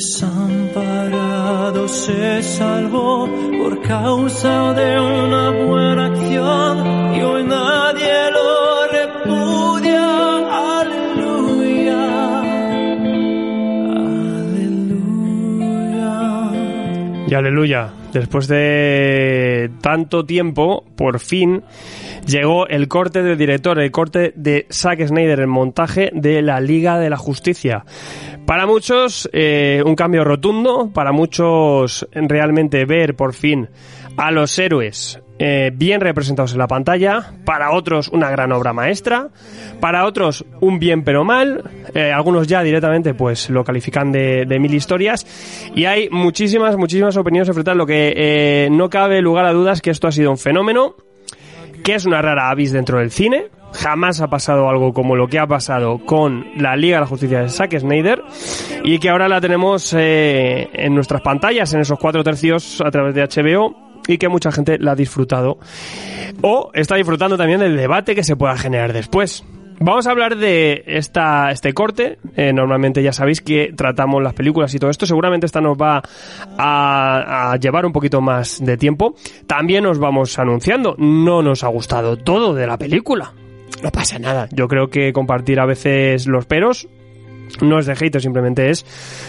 Desamparado se salvó por causa de una buena acción y hoy nadie lo repudia. Aleluya. Aleluya. Y aleluya, después de tanto tiempo, por fin llegó el corte del director, el corte de Zack Snyder, el montaje de la Liga de la Justicia. Para muchos, eh, un cambio rotundo, para muchos realmente ver por fin a los héroes eh, bien representados en la pantalla, para otros una gran obra maestra, para otros un bien pero mal, eh, algunos ya directamente pues lo califican de, de mil historias. Y hay muchísimas, muchísimas opiniones enfrentadas, lo que eh, no cabe lugar a dudas que esto ha sido un fenómeno, que es una rara avis dentro del cine, jamás ha pasado algo como lo que ha pasado con la Liga de la Justicia de Zack Snyder y que ahora la tenemos eh, en nuestras pantallas, en esos cuatro tercios a través de HBO y que mucha gente la ha disfrutado o está disfrutando también del debate que se pueda generar después. Vamos a hablar de esta, este corte. Eh, normalmente ya sabéis que tratamos las películas y todo esto. Seguramente esta nos va a, a llevar un poquito más de tiempo. También os vamos anunciando. No nos ha gustado todo de la película. No pasa nada. Yo creo que compartir a veces los peros no es de hate, simplemente es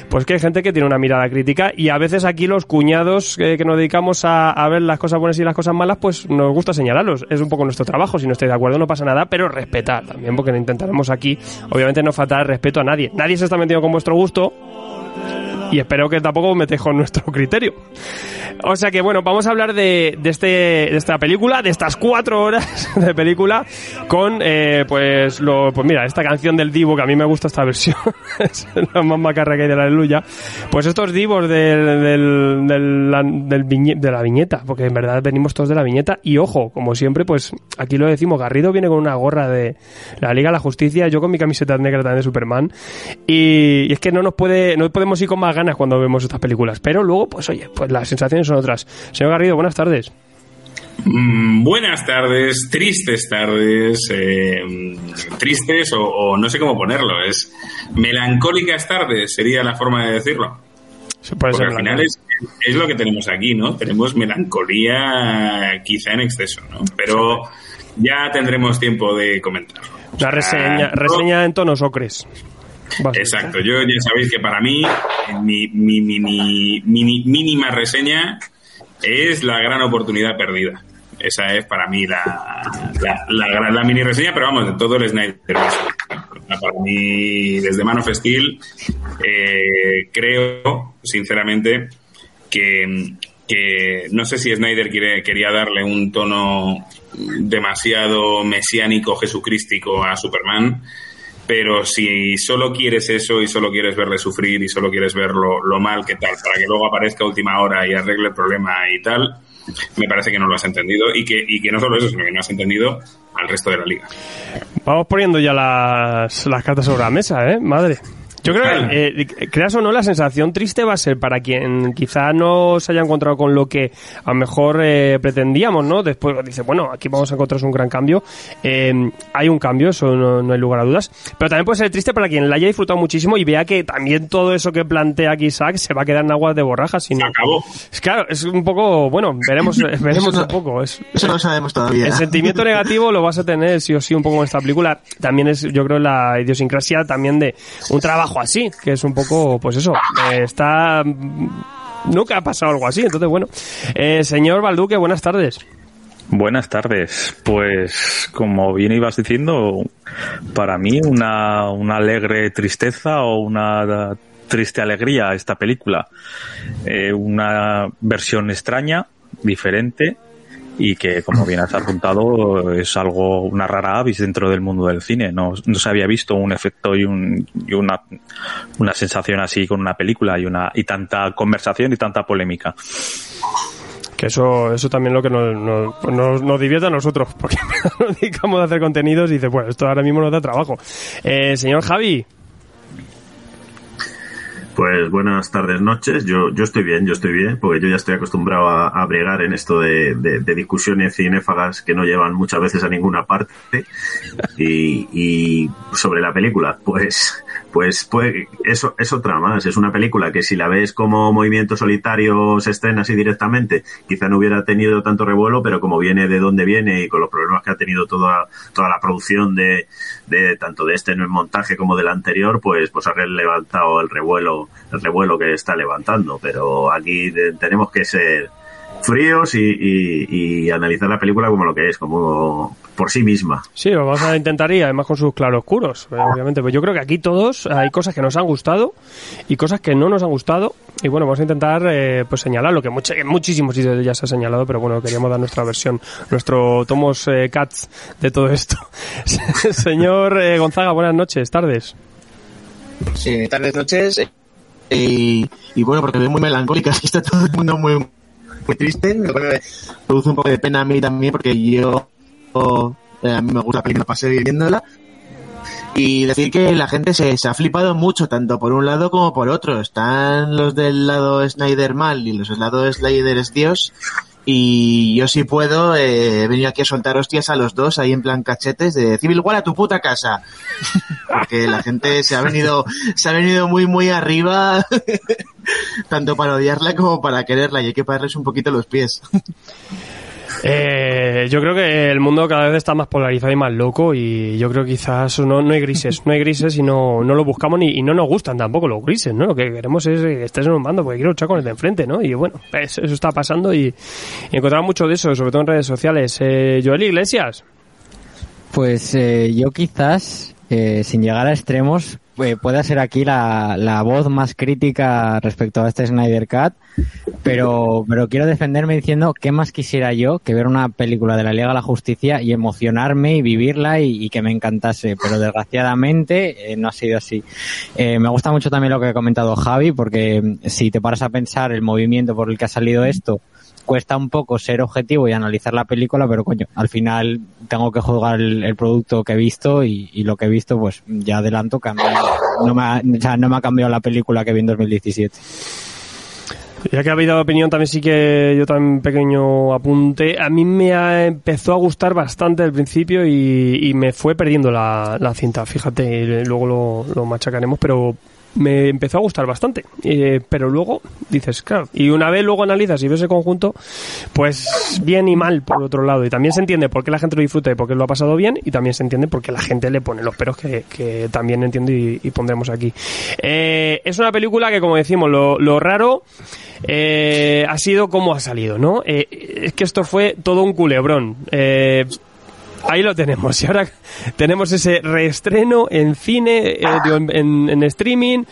pues que hay gente que tiene una mirada crítica y a veces aquí los cuñados eh, que nos dedicamos a, a, ver las cosas buenas y las cosas malas, pues nos gusta señalarlos. Es un poco nuestro trabajo, si no estáis de acuerdo no pasa nada, pero respetar también, porque intentaremos aquí, obviamente no faltar respeto a nadie. Nadie se está metiendo con vuestro gusto y espero que tampoco metéis con nuestro criterio. O sea que bueno, vamos a hablar de, de, este, de esta película, de estas cuatro horas de película, con eh, pues lo, pues mira, esta canción del Divo, que a mí me gusta esta versión, es la más macarra que hay de la aleluya. Pues estos divos del, del viñe, de la viñeta, porque en verdad venimos todos de la viñeta, y ojo, como siempre, pues aquí lo decimos, Garrido viene con una gorra de la Liga de la Justicia, yo con mi camiseta negra también de Superman, y, y es que no nos puede, no podemos ir con más ganas cuando vemos estas películas, pero luego, pues oye, pues las sensaciones son otras. Señor Garrido, buenas tardes. Mm, buenas tardes, tristes tardes, eh, tristes o, o, no sé cómo ponerlo, es melancólicas tardes, sería la forma de decirlo. Porque al final es, es, lo que tenemos aquí, ¿no? Tenemos melancolía quizá en exceso, ¿no? Pero ya tendremos tiempo de comentarlo. La reseña, reseña en tonos ocres. Exacto, yo ya sabéis que para mí mi, mi, mi, mi, mínima reseña es la gran oportunidad perdida. Esa es para mí la, la mini reseña, pero vamos, de todo el Snyder. Para mí, desde Man of Steel, eh, creo, sinceramente, que, que no sé si Snyder quiere, quería darle un tono demasiado mesiánico, jesucrístico a Superman, pero si solo quieres eso y solo quieres verle sufrir y solo quieres ver lo, mal que tal, para que luego aparezca a última hora y arregle el problema y tal, me parece que no lo has entendido y que, y que no solo eso, sino que no has entendido al resto de la liga. Vamos poniendo ya las, las cartas sobre la mesa, ¿eh? Madre. Yo creo que, eh, creas o no, la sensación triste va a ser para quien quizá no se haya encontrado con lo que a lo mejor eh, pretendíamos, ¿no? Después dice, bueno, aquí vamos a encontrar un gran cambio. Eh, hay un cambio, eso no, no, hay lugar a dudas. Pero también puede ser triste para quien la haya disfrutado muchísimo y vea que también todo eso que plantea aquí Isaac se va a quedar en aguas de borrajas. Se acabó. Es claro, es un poco, bueno, veremos, veremos un poco. Es, eso no sabemos todavía. El sentimiento negativo lo vas a tener sí o sí un poco en esta película. También es, yo creo, la idiosincrasia también de un trabajo así, que es un poco, pues eso, eh, está... Nunca ha pasado algo así, entonces bueno. Eh, señor Balduque, buenas tardes. Buenas tardes. Pues como bien ibas diciendo, para mí una, una alegre tristeza o una triste alegría esta película. Eh, una versión extraña, diferente, y que, como bien has apuntado, es algo, una rara avis dentro del mundo del cine. No, no se había visto un efecto y, un, una, una sensación así con una película y, una, y tanta conversación y tanta polémica. Que eso, eso también lo que nos, nos, nos, nos divierte a nosotros, porque nos dedicamos a hacer contenidos y dice, bueno, esto ahora mismo nos da trabajo. Eh, señor Javi, Pues buenas tardes, noches. Yo, yo estoy bien, yo estoy bien, porque yo ya estoy acostumbrado a, a bregar en esto de, de, discusiones cinéfagas que no llevan muchas veces a ninguna parte. Y, y sobre la película, pues, pues, pues eso es otra más. Es una película que si la ves como movimiento solitario, se estrena así directamente, quizá no hubiera tenido tanto revuelo, pero como viene de donde viene y con los problemas que ha tenido toda, toda la producción de, de tanto de este en el montaje como del anterior, pues, pues ha levantado el revuelo, el revuelo que está levantando. Pero aquí de, tenemos que ser fríos y, y, y, analizar la película como lo que es, como por sí misma. Sí, lo vamos a intentar y además con sus claroscuros, obviamente. Pues yo creo que aquí todos hay cosas que nos han gustado y cosas que no nos han gustado. Y bueno, vamos a intentar eh, pues señalar lo que much en muchísimos sitios ya se ha señalado, pero bueno, queríamos dar nuestra versión, nuestro tomos eh, cats de todo esto. Señor eh, Gonzaga, buenas noches, tardes. Sí, tardes, noches. Y, y bueno, porque es muy melancólica, está todo el mundo muy muy triste, me produce un poco de pena a mí también porque yo eh, a mí me gusta la pasé viviéndola y decir que la gente se, se, ha flipado mucho, tanto por un lado como por otro. Están los del lado Snyder mal y los del lado Snyder es Dios. Y yo si puedo, eh, he venido aquí a soltar hostias a los dos ahí en plan cachetes de Civil War a tu puta casa. Porque la gente se ha venido, se ha venido muy, muy arriba, tanto para odiarla como para quererla y hay que pararles un poquito los pies. Eh, yo creo que el mundo cada vez está más polarizado y más loco y yo creo quizás no, no hay grises, no hay grises y no, no lo buscamos ni, y no nos gustan tampoco los grises, ¿no? Lo que queremos es que estés en un bando porque quiero luchar con el de enfrente, ¿no? Y bueno, eso, eso está pasando y, y encontramos mucho de eso, sobre todo en redes sociales. Eh, Joel Iglesias. Pues eh, yo quizás, eh, sin llegar a extremos, eh, pueda ser aquí la, la, voz más crítica respecto a este Snyder Cut, pero, pero quiero defenderme diciendo que más quisiera yo que ver una película de la Liga de la Justicia y emocionarme y vivirla y, y que me encantase, pero desgraciadamente eh, no ha sido así. Eh, me gusta mucho también lo que ha comentado Javi, porque si te paras a pensar el movimiento por el que ha salido esto, cuesta un poco ser objetivo y analizar la película, pero coño, al final tengo que juzgar el, producto que he visto y, lo que he visto, pues ya adelanto que no me, ha, o sea, no me ha cambiado la película que vi en 2017. Ya que ha habido opinión, también sí que yo tan pequeño apunte. A mí me ha, empezó a gustar bastante al principio y, me fue perdiendo la, cinta, fíjate, luego lo machacaremos, pero me empezó a gustar bastante. Eh, pero luego dices, claro, y una vez luego analizas y ves el conjunto, pues bien y mal por otro lado. Y también se entiende por qué la gente lo disfruta y por qué lo ha pasado bien, y también se entiende por qué la gente le pone los peros que, que también entiendo y, pondremos aquí. Eh, es una película que, como decimos, lo, lo raro eh, ha sido cómo ha salido, ¿no? Eh, es que esto fue todo un culebrón. Eh, ahí lo tenemos. Y ahora tenemos ese reestreno en cine, eh, en, en, en, streaming.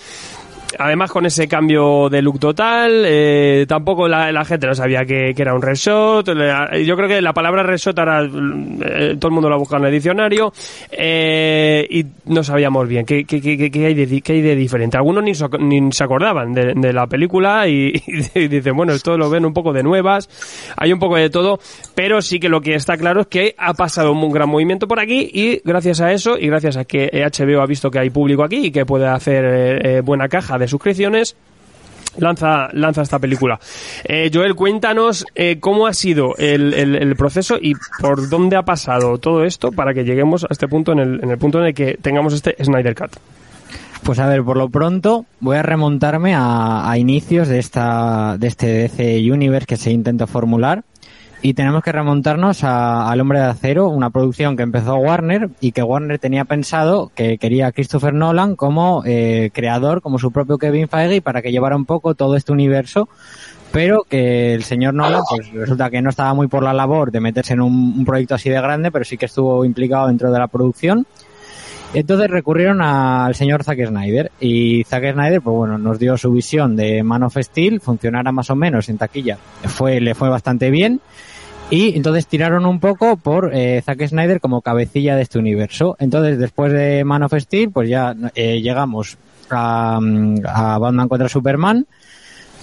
Además con ese cambio de look total, eh, tampoco la, gente no sabía que, era un resort. Yo creo que la palabra resort ahora eh, todo el mundo la busca en el diccionario eh, y no sabíamos bien qué, qué, qué, qué, hay, de, hay de diferente. Algunos ni, so, ni se acordaban de, la película y, y, dicen, bueno, esto lo ven un poco de nuevas, hay un poco de todo, pero sí que lo que está claro es que ha pasado un gran movimiento por aquí y gracias a eso y gracias a que HBO ha visto que hay público aquí y que puede hacer eh, buena caja de suscripciones, lanza, lanza esta película. Eh, Joel, cuéntanos eh, cómo ha sido el, el, proceso y por dónde ha pasado todo esto para que lleguemos a este punto, en el, en el punto en el que tengamos este Snyder Cut. Pues a ver, por lo pronto voy a remontarme a, a inicios de esta de este DC Universe que se intentó formular y tenemos que remontarnos a, al Hombre de Acero, una producción que empezó Warner y que Warner tenía pensado que quería a Christopher Nolan como eh, creador, como su propio Kevin Feige, para que llevara un poco todo este universo, pero que el señor Nolan, pues resulta que no estaba muy por la labor de meterse en un, un proyecto así de grande, pero sí que estuvo implicado dentro de la producción. Entonces recurrieron al señor Zack Snyder. Y Zack Snyder, pues bueno, nos dio su visión de Man of Steel, funcionara más o menos en taquilla, fue, le fue bastante bien y entonces tiraron un poco por eh, Zack Snyder como cabecilla de este universo. Entonces después de Man of Steel, pues ya eh, llegamos a, a Batman contra Superman,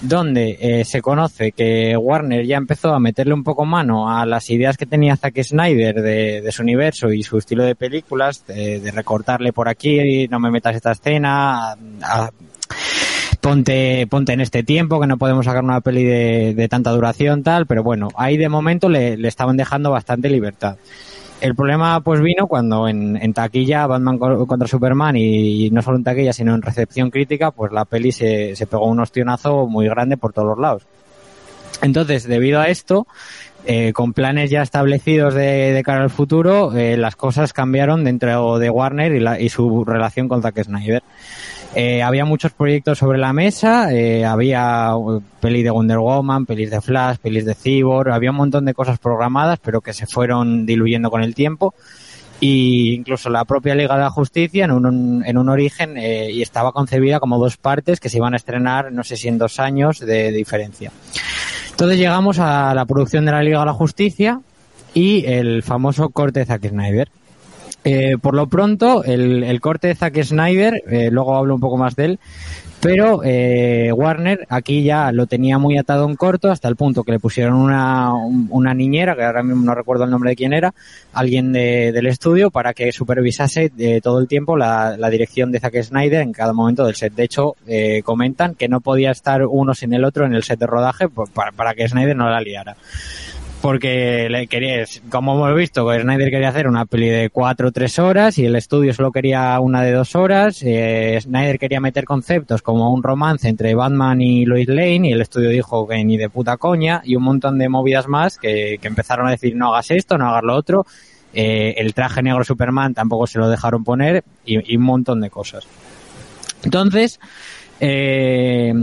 donde eh, se conoce que Warner ya empezó a meterle un poco mano a las ideas que tenía Zack Snyder de, su universo y su estilo de películas, de, de, recortarle por aquí, no me metas esta escena, ponte, ponte en este tiempo, que no podemos sacar una peli de, de tanta duración, tal, pero bueno, ahí de momento le, estaban dejando bastante libertad. El problema pues vino cuando en, taquilla Batman contra Superman y, y, no solo en taquilla sino en recepción crítica pues la peli se, se pegó un ostionazo muy grande por todos los lados. Entonces debido a esto eh, con planes ya establecidos de, de cara al futuro eh, las cosas cambiaron dentro de Warner y, la, y su relación con Zack Snyder. Eh, había muchos proyectos sobre la mesa, eh, había pelis de Wonder Woman, pelis de Flash, pelis de Cyborg, había un montón de cosas programadas, pero que se fueron diluyendo con el tiempo. Y incluso la propia Liga de la Justicia en un, en un origen eh, y estaba concebida como dos partes que se iban a estrenar, no sé si en dos años de, de diferencia. Entonces llegamos a la producción de la Liga de la Justicia y el famoso corte de Zack Snyder. Eh, por lo pronto, el, corte de Zack Snyder, eh, luego hablo un poco más de él, pero eh, Warner aquí ya lo tenía muy atado en corto hasta el punto que le pusieron una, una niñera, que ahora mismo no recuerdo el nombre de quién era, alguien de, del estudio para que supervisase de todo el tiempo la, dirección de Zack Snyder en cada momento del set. De hecho, eh, comentan que no podía estar uno sin el otro en el set de rodaje para, para que Snyder no la liara porque le quería, como hemos visto, Snyder quería hacer una peli de cuatro o tres horas y el estudio solo quería una de dos horas. Eh, Snyder quería meter conceptos como un romance entre Batman y Lois Lane y el estudio dijo que ni de puta coña y un montón de movidas más que, que empezaron a decir no hagas esto, no hagas lo otro. Eh, el traje negro Superman tampoco se lo dejaron poner y un montón de cosas. Entonces, eh,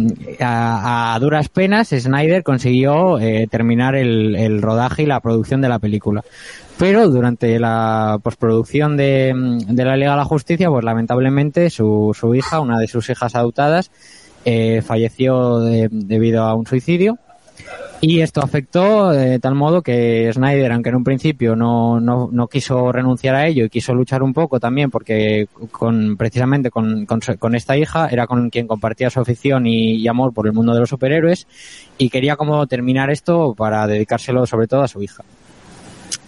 a, a, duras penas Snyder consiguió eh, terminar el, el, rodaje y la producción de la película. Pero durante la postproducción de, la Liga de la Justicia, pues lamentablemente su, su hija, una de sus hijas adoptadas, eh, falleció de, debido a un suicidio y esto afectó de tal modo que Snyder, aunque en un principio no, no, no quiso renunciar a ello y quiso luchar un poco también porque con, precisamente con, con, con esta hija era con quien compartía su afición y, amor por el mundo de los superhéroes y quería como terminar esto para dedicárselo sobre todo a su hija.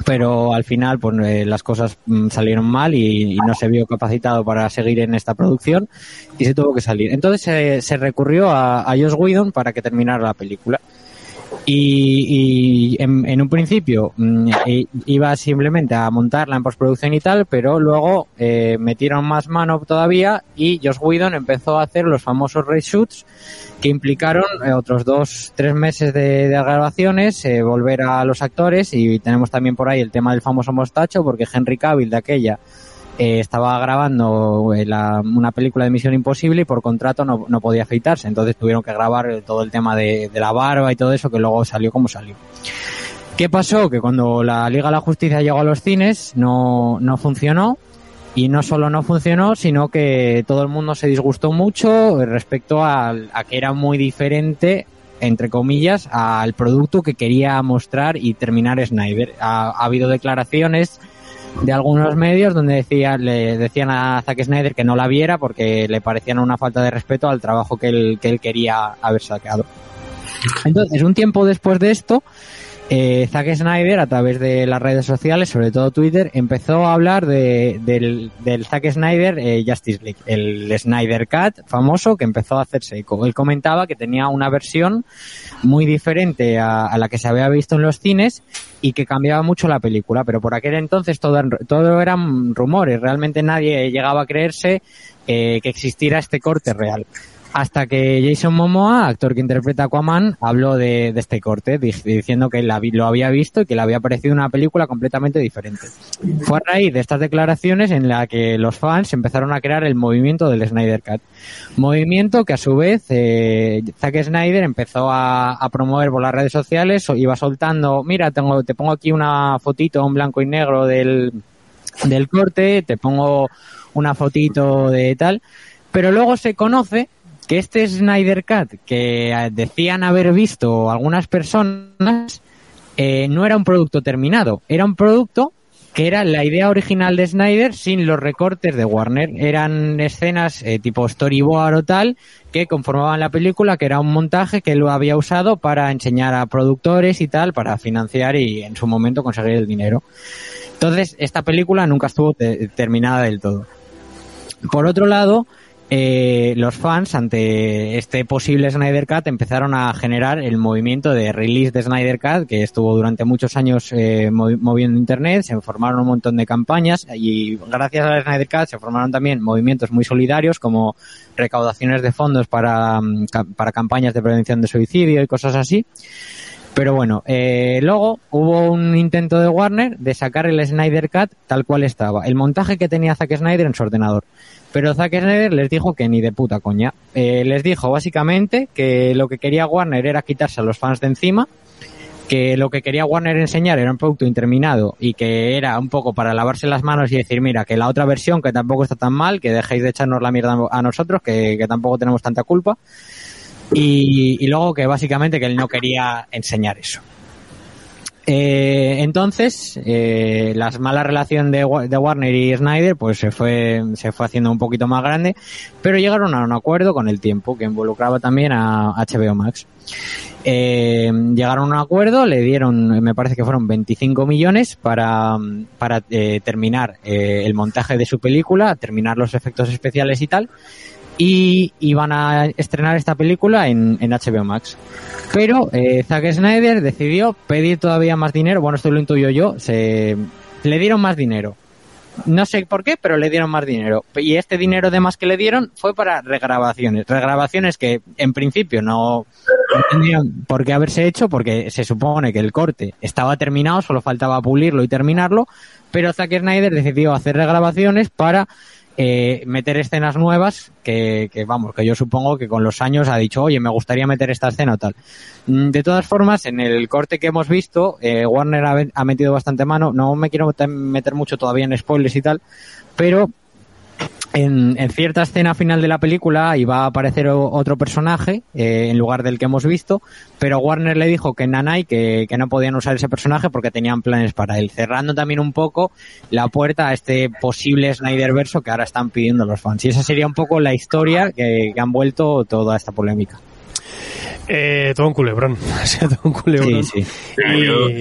Pero al final pues eh, las cosas mm, salieron mal y, y, no se vio capacitado para seguir en esta producción y se tuvo que salir. Entonces eh, se recurrió a, a Josh Whedon para que terminara la película. Y, en, un principio mmm, iba simplemente a montarla en postproducción y tal, pero luego eh, metieron más mano todavía y Josh Whedon empezó a hacer los famosos reshoots que implicaron eh, otros dos, tres meses de, de grabaciones, eh, volver a los actores y tenemos también por ahí el tema del famoso mostacho porque Henry Cavill de aquella eh, estaba grabando eh, una película de Misión Imposible y por contrato no, no, podía afeitarse. Entonces tuvieron que grabar todo el tema de, la barba y todo eso que luego salió como salió. ¿Qué pasó? Que cuando la Liga de la Justicia llegó a los cines no, no funcionó y no solo no funcionó, sino que todo el mundo se disgustó mucho respecto a, a que era muy diferente entre comillas, al producto que quería mostrar y terminar Snyder. Ha habido declaraciones de algunos medios donde decía, le decían a Zack Snyder que no la viera porque le parecían una falta de respeto al trabajo que él, que él quería haber sacado. Entonces, un tiempo después de esto, eh, Zack Snyder, a través de las redes sociales, sobre todo Twitter, empezó a hablar de, del, del Zack Snyder eh, Justice League, el Snyder Cut famoso que empezó a hacerse. Él comentaba que tenía una versión muy diferente a, a, la que se había visto en los cines y que cambiaba mucho la película, pero por aquel entonces todo, todo eran rumores, realmente nadie llegaba a creerse eh, que existiera este corte real hasta que Jason Momoa, actor que interpreta a Aquaman, habló de, este corte, di- diciendo que la lo había visto y que le había parecido una película completamente diferente. Fue a raíz de estas declaraciones en la que los fans empezaron a crear el movimiento del Snyder Cut. Movimiento que a su vez eh, Zack Snyder empezó a, promover por las redes sociales, iba soltando, mira, tengo, te pongo aquí una fotito en blanco y negro del, del corte, te pongo una fotito de tal, pero luego se conoce que este Snyder Cut que eh, decían haber visto algunas personas eh, no era un producto terminado, era un producto que era la idea original de Snyder sin los recortes de Warner. Eran escenas eh, tipo storyboard o tal que conformaban la película, que era un montaje que lo había usado para enseñar a productores y tal, para financiar y en su momento conseguir el dinero. Entonces, esta película nunca estuvo te- terminada del todo. Por otro lado, eh, los fans ante este posible Snyder Cut empezaron a generar el movimiento de release de Snyder Cut que estuvo durante muchos años eh, movi- moviendo internet, se formaron un montón de campañas y gracias al Snyder Cut se formaron también movimientos muy solidarios como recaudaciones de fondos para, mm, para campañas de prevención de suicidio y cosas así. Pero bueno, eh, luego hubo un intento de Warner de sacar el Snyder Cut tal cual estaba, el montaje que tenía Zack Snyder en su ordenador. Pero Zack Snyder les dijo que ni de puta coña. Eh, les dijo básicamente que lo que quería Warner era quitarse a los fans de encima, que lo que quería Warner enseñar era un producto interminado y que era un poco para lavarse las manos y decir, mira, que la otra versión que tampoco está tan mal, que dejéis de echarnos la mierda a nosotros, que, tampoco tenemos tanta culpa. Y, y luego que básicamente que él no quería enseñar eso. Eh, entonces, eh, la mala relación de, Wa- de Warner y Snyder pues se fue, se fue haciendo un poquito más grande, pero llegaron a un acuerdo con el tiempo que involucraba también a HBO Max. Eh, llegaron a un acuerdo, le dieron, me parece que fueron 25 millones para, para eh, terminar eh, el montaje de su película, terminar los efectos especiales y tal, y iban a estrenar esta película en, HBO Max. Pero eh, Zack Snyder decidió pedir todavía más dinero, bueno, esto lo intuyo yo, se, le dieron más dinero. No sé por qué, pero le dieron más dinero. Y este dinero de más que le dieron fue para regrabaciones. Regrabaciones que en principio no, no por qué haberse hecho porque se supone que el corte estaba terminado, solo faltaba pulirlo y terminarlo. Pero Zack Snyder decidió hacer regrabaciones para eh, meter escenas nuevas que, que, vamos, que yo supongo que con los años ha dicho, oye, me gustaría meter esta escena o tal. Mm, De todas formas, en el corte que hemos visto, eh, Warner ha, ha metido bastante mano. No me quiero meter- meter mucho todavía en spoilers y tal, pero en, en cierta escena final de la película iba a aparecer otro personaje eh, en lugar del que hemos visto, pero Warner le dijo que Nanai que, que no podían usar ese personaje porque tenían planes para él, cerrando también un poco la puerta a este posible Snyder verso que ahora están pidiendo los fans. Y esa sería un poco la historia que han vuelto toda esta polémica. Eh, todo un culebrón. O sea, todo un culebrón. Sí, sí.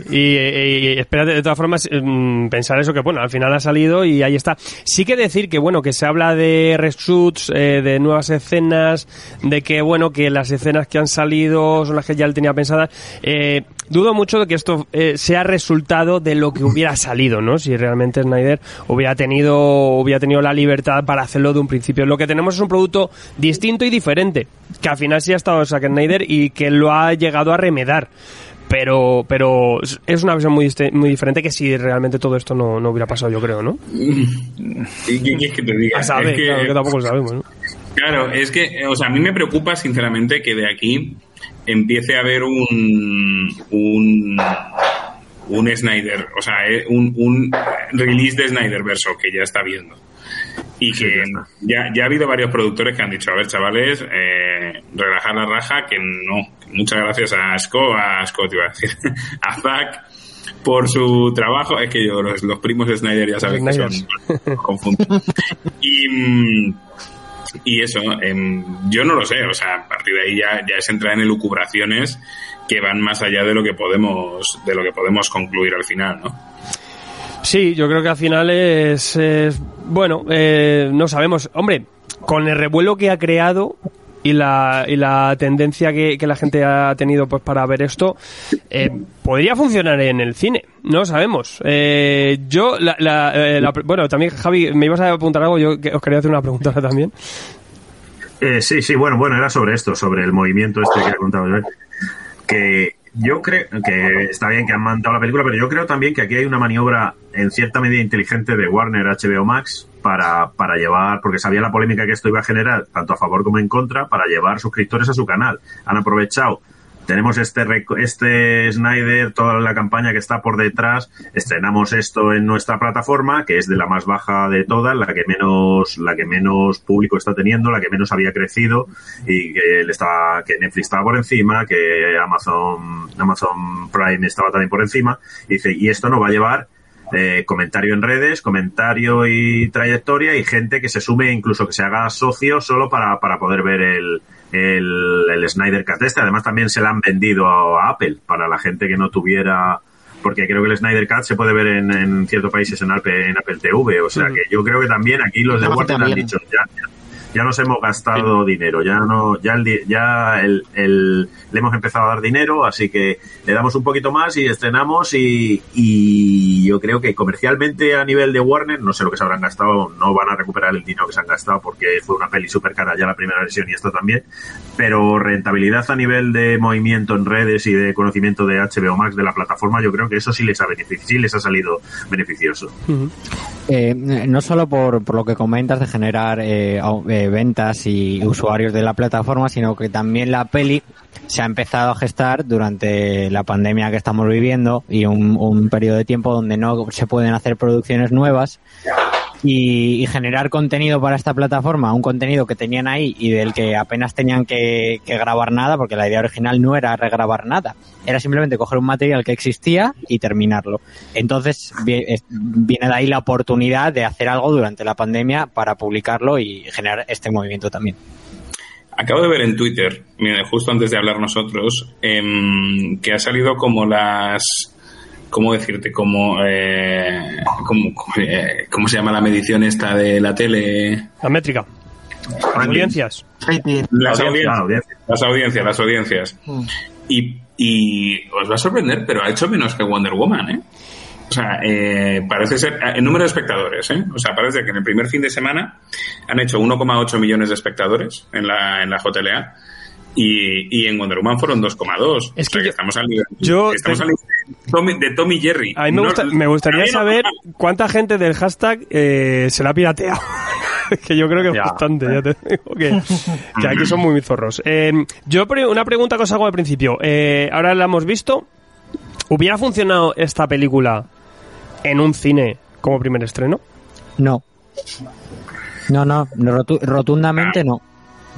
Y, y- y- y espérate, de todas formas, mm, pensar eso que, bueno, al final ha salido y ahí está. Sí que decir que, bueno, que se habla de reshoots, eh, de nuevas escenas, de que, bueno, que las escenas que han salido son las que ya él tenía pensadas. Eh, dudo mucho de que esto eh, sea resultado de lo que hubiera salido, ¿no? Si realmente Snyder hubiera tenido, hubiera tenido la libertad para hacerlo de un principio. Lo que tenemos es un producto distinto y diferente, que al final sí ha estado Zack Snyder y que lo ha llegado a remedar pero pero es una versión muy, muy diferente que si realmente todo esto no, no hubiera pasado, yo creo, ¿no? ¿Y qué quieres que te diga? A saber, Es que- claro, que tampoco lo sabemos, ¿no? Claro, es que, o sea, a mí me preocupa sinceramente que de aquí empiece a haber un un un Snyder, o sea, eh, un, un release de Snyder verso que ya está viendo. Y que ya ya, ya ha habido varios productores que han dicho, a ver, chavales, eh, relajar la raja, que no. Muchas gracias a Scott, a Scott iba a decir, a Zack por su trabajo. Es que yo, los, los primos de Snyder ya saben que son confunden. Y, mm, y eso, em, yo no lo sé, o sea, a partir de ahí ya, ya es entrar en elucubraciones que van más allá de lo que podemos, de lo que podemos concluir al final, ¿no? Sí, yo creo que al final es, es- bueno, eh, no sabemos. Hombre, con el revuelo que ha creado y la, y la tendencia que, que la gente ha tenido pues para ver esto, eh, podría funcionar en el cine. No sabemos. Eh, yo, la, eh, la- bueno, también Javi, me ibas a apuntar algo. Yo os quería hacer una pregunta también. Eh, sí, sí, bueno, bueno, era sobre esto, sobre el movimiento este que ha contado que yo creo que está bien que han mandado la película, pero yo creo también que aquí hay una maniobra en cierta medida inteligente de Warner HBO Max para, para llevar, porque sabía la polémica que esto iba a generar, tanto a favor como en contra, para llevar suscriptores a su canal. Han aprovechado. Tenemos este este Snyder, toda la campaña que está por detrás, estrenamos esto en nuestra plataforma, que es de la más baja de todas, la que menos, la que menos público está teniendo, la que menos había crecido, y que le estaba, que Netflix estaba por encima, que Amazon, Amazon Prime estaba también por encima, dice, y esto nos va a llevar eh, comentario en redes, comentario y trayectoria y gente que se sume, incluso que se haga socio solo para, para poder ver el, el, el Snyder Cut este. Además también se la han vendido a, Apple para la gente que no tuviera porque creo que el Snyder Cut se puede ver en, en ciertos países en Apple, en Apple TV, o sea que yo creo que también aquí los de Warner han dicho ya, ya, ya nos hemos gastado dinero, ya no, ya el, di- ya el, el- le hemos empezado a dar dinero, así que le damos un poquito más y estrenamos y, y yo creo que comercialmente a nivel de Warner, no sé lo que se habrán gastado, no van a recuperar el dinero que se han gastado porque fue una peli súper cara ya la primera versión y esta también, pero rentabilidad a nivel de movimiento en redes y de conocimiento de HBO Max de la plataforma, yo creo que eso sí les ha beneficiado, sí les ha salido beneficioso. Eh, no solo por, por lo que comentas de generar eh, au- ventas y usuarios de la plataforma, sino que también la peli se ha empezado a gestar durante la pandemia que estamos viviendo y un periodo de tiempo donde no se pueden hacer producciones nuevas y, y generar contenido para esta plataforma, un contenido que tenían ahí y del que apenas tenían que, grabar nada, porque la idea original no era regrabar nada, era simplemente coger un material que existía y terminarlo. Entonces vi- es- viene de ahí la oportunidad de hacer algo durante la pandemia para publicarlo y generar este movimiento también. Acabo de ver en Twitter, justo antes de hablar nosotros, em, que ha salido como las. ¿Cómo decirte? Como, eh, como, eh, ¿Cómo se llama la medición esta de la tele? La métrica. Audiencias. Rating. Las Audiencia, audiencias. audiencia. Las audiencias, las audiencias. Y, y os va a sorprender, pero ha hecho menos que Wonder Woman, ¿eh? O sea, eh, parece ser, en número de espectadores, ¿eh? O sea, parece que en el primer fin de semana han hecho 1,8 millones de espectadores en la, en la JLA y, y en Wonder Woman fueron 2,2. Es O sea, que yo- estamos al nivel, yo estamos te- al nivel de Tommy, de Tommy Jerry. A mí me, No- gusta- me gustaría no- saber cuánta gente del hashtag eh, se la ha pirateado. que yo creo que es bastante, ya te digo que, que aquí son muy zorros. Eh, yo pre- una pregunta que os hago al principio. Eh, ahora la hemos visto. ¿Hubiera funcionado esta película en un cine como primer estreno? No. No, no, rotu- rotundamente no.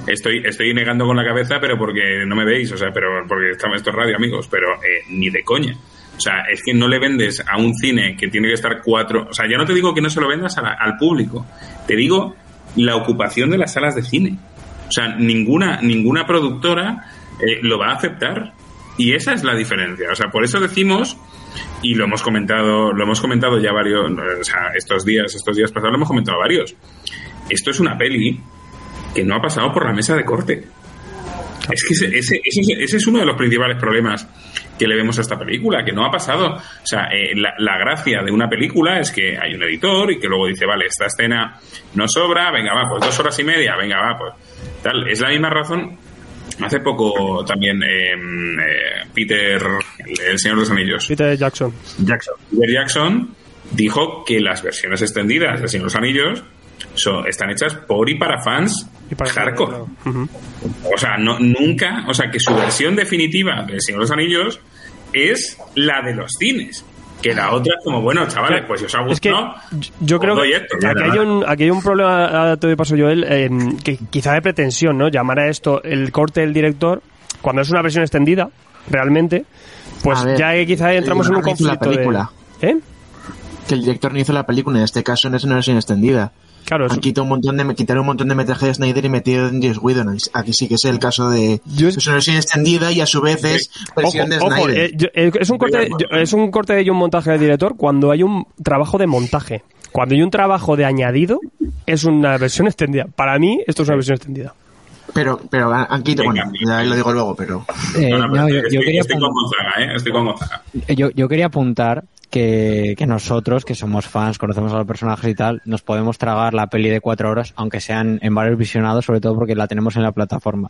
Estoy, estoy negando con la cabeza, pero porque no me veis, o sea, pero porque estamos esto es radio, amigos, pero eh, ni de coña. O sea, es que no le vendes a un cine que tiene que estar cuatro. O sea, ya no te digo que no se lo vendas al público, te digo la ocupación de las salas de cine. O sea, ninguna, ninguna productora eh, lo va a aceptar. Y esa es la diferencia. O sea, por eso decimos, y lo hemos comentado, lo hemos comentado ya varios, o sea, estos días, estos días pasados lo hemos comentado varios. Esto es una peli que no ha pasado por la mesa de corte. Es que ese, ese- ese es- ese es uno de los principales problemas que le vemos a esta película, que no ha pasado. O sea, eh, la, la gracia de una película es que hay un editor y que luego dice, vale, esta escena no sobra, venga, va, pues dos horas y media, venga, va, pues tal. Es la misma razón. Hace poco también eh, eh, Peter, el, el Señor de los Anillos, Peter Jackson. Jackson. Peter Jackson dijo que las versiones extendidas de Señor de los Anillos son, están hechas por y para fans Y para hardcore. claro. O sea, no, nunca, o sea, que su versión definitiva de Señor de los Anillos es la de los cines. Que la otra es como, bueno, chavales, pues si os ha Es que gustado, yo creo que esto. aquí hay, un, aquí hay un problema, te doy paso Joel, eh, que quizá de pretensión, ¿no? Llamar a esto el corte del director, cuando es una versión extendida, realmente, pues ver, ya que quizá entramos en un el director no hizo la conflicto de... película. ¿Eh? Que el director no hizo la película, en este caso no es una versión extendida. Claro, Han quitado un montón de, quitaron un montón de metraje de Snyder y metieron en Joss Whedon. Aquí sí que es el caso de... Yo es- Es una versión extendida y a su vez es versión de Ojo, ojo, Snyder. eh, yo- eh, es, un corte, yo- es un corte y un montaje del director cuando hay un trabajo de montaje. Cuando hay un trabajo de añadido, es una versión extendida. Para mí, esto es una versión extendida. Pero, pero han quitado... Bueno, ya lo digo luego, pero... Eh, No, no, pero no, yo, estoy, yo quería estoy con Gonzaga, ¿eh? Estoy con Gonzaga. yo, yo quería apuntar que, nosotros, que somos fans, conocemos a los personajes y tal, nos podemos tragar la peli de cuatro horas, aunque sean en varios visionados, sobre todo porque la tenemos en la plataforma.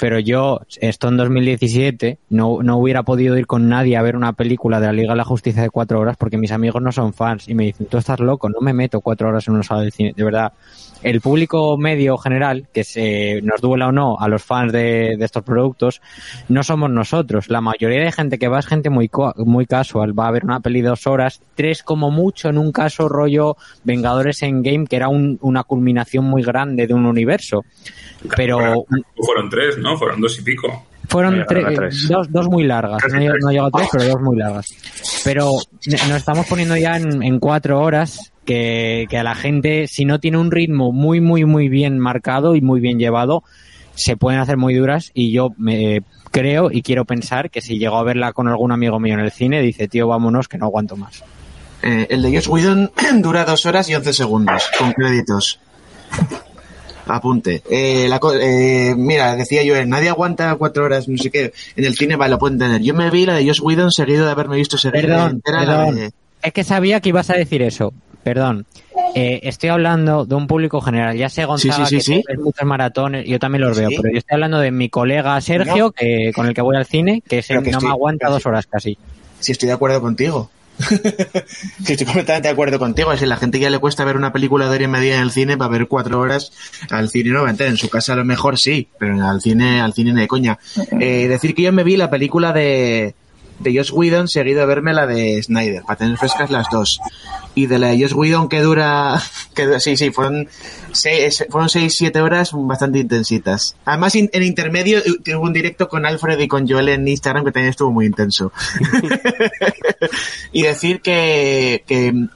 Pero yo, esto en 2017, no, no hubiera podido ir con nadie a ver una película de la Liga de la Justicia de cuatro horas porque mis amigos no son fans y me dicen, tú estás loco, no me meto cuatro horas en una sala de cine. De verdad, el público medio general, que se nos duela o no a los fans de, estos productos, no somos nosotros. La mayoría de gente que va es gente muy, muy casual. Va a ver una peli de dos horas, tres como mucho en un caso rollo Vengadores en Game, que era un- una culminación muy grande de un universo. Pero Fueron tres, ¿no? Fueron dos y pico. fueron No tres. dos, dos muy largas. No, no llegó a tres, pero dos muy largas. Pero nos estamos poniendo ya en, en cuatro horas que, que a la gente, si no tiene un ritmo muy, muy, muy bien marcado y muy bien llevado, se pueden hacer muy duras y yo me creo y quiero pensar que si llego a verla con algún amigo mío en el cine, dice, tío, vámonos, que no aguanto más. Eh, el de Josh Whedon dura dos horas y once segundos, con créditos. Apunte. Eh, la eh, mira, decía yo, nadie aguanta cuatro horas, no sé qué. En el cine, vale, lo pueden tener. Yo me vi la de Josh Whedon seguido de haberme visto seguida Perdón, entera la perdón. de- Es que sabía que ibas a decir eso. Perdón. Eh, estoy hablando de un público general. Ya sé, Gonzalo, sí, que sí. muchos maratones. Yo también los veo. Sí. Pero yo estoy hablando de mi colega Sergio, No. que, con el que voy al cine, que ese Pero que no estoy- me aguanta dos sí. horas casi. Si estoy de acuerdo contigo. Si estoy completamente de acuerdo contigo. Es decir, la gente ya le cuesta ver una película de hora y media en el cine para ver cuatro horas al cine no va a entrar. En su casa a lo mejor sí, pero al cine, al cine de coña. Eh, decir que yo me vi la película de, de Josh Whedon seguido de verme la de Snyder, para tener frescas las dos. Y de la de Josh Whedon que dura, que sí, sí, fueron seis, fueron seis, siete horas bastante intensitas. Además, en intermedio eh, tuve un directo con Alfred y con Joel en Instagram que también estuvo muy intenso. y decir que, que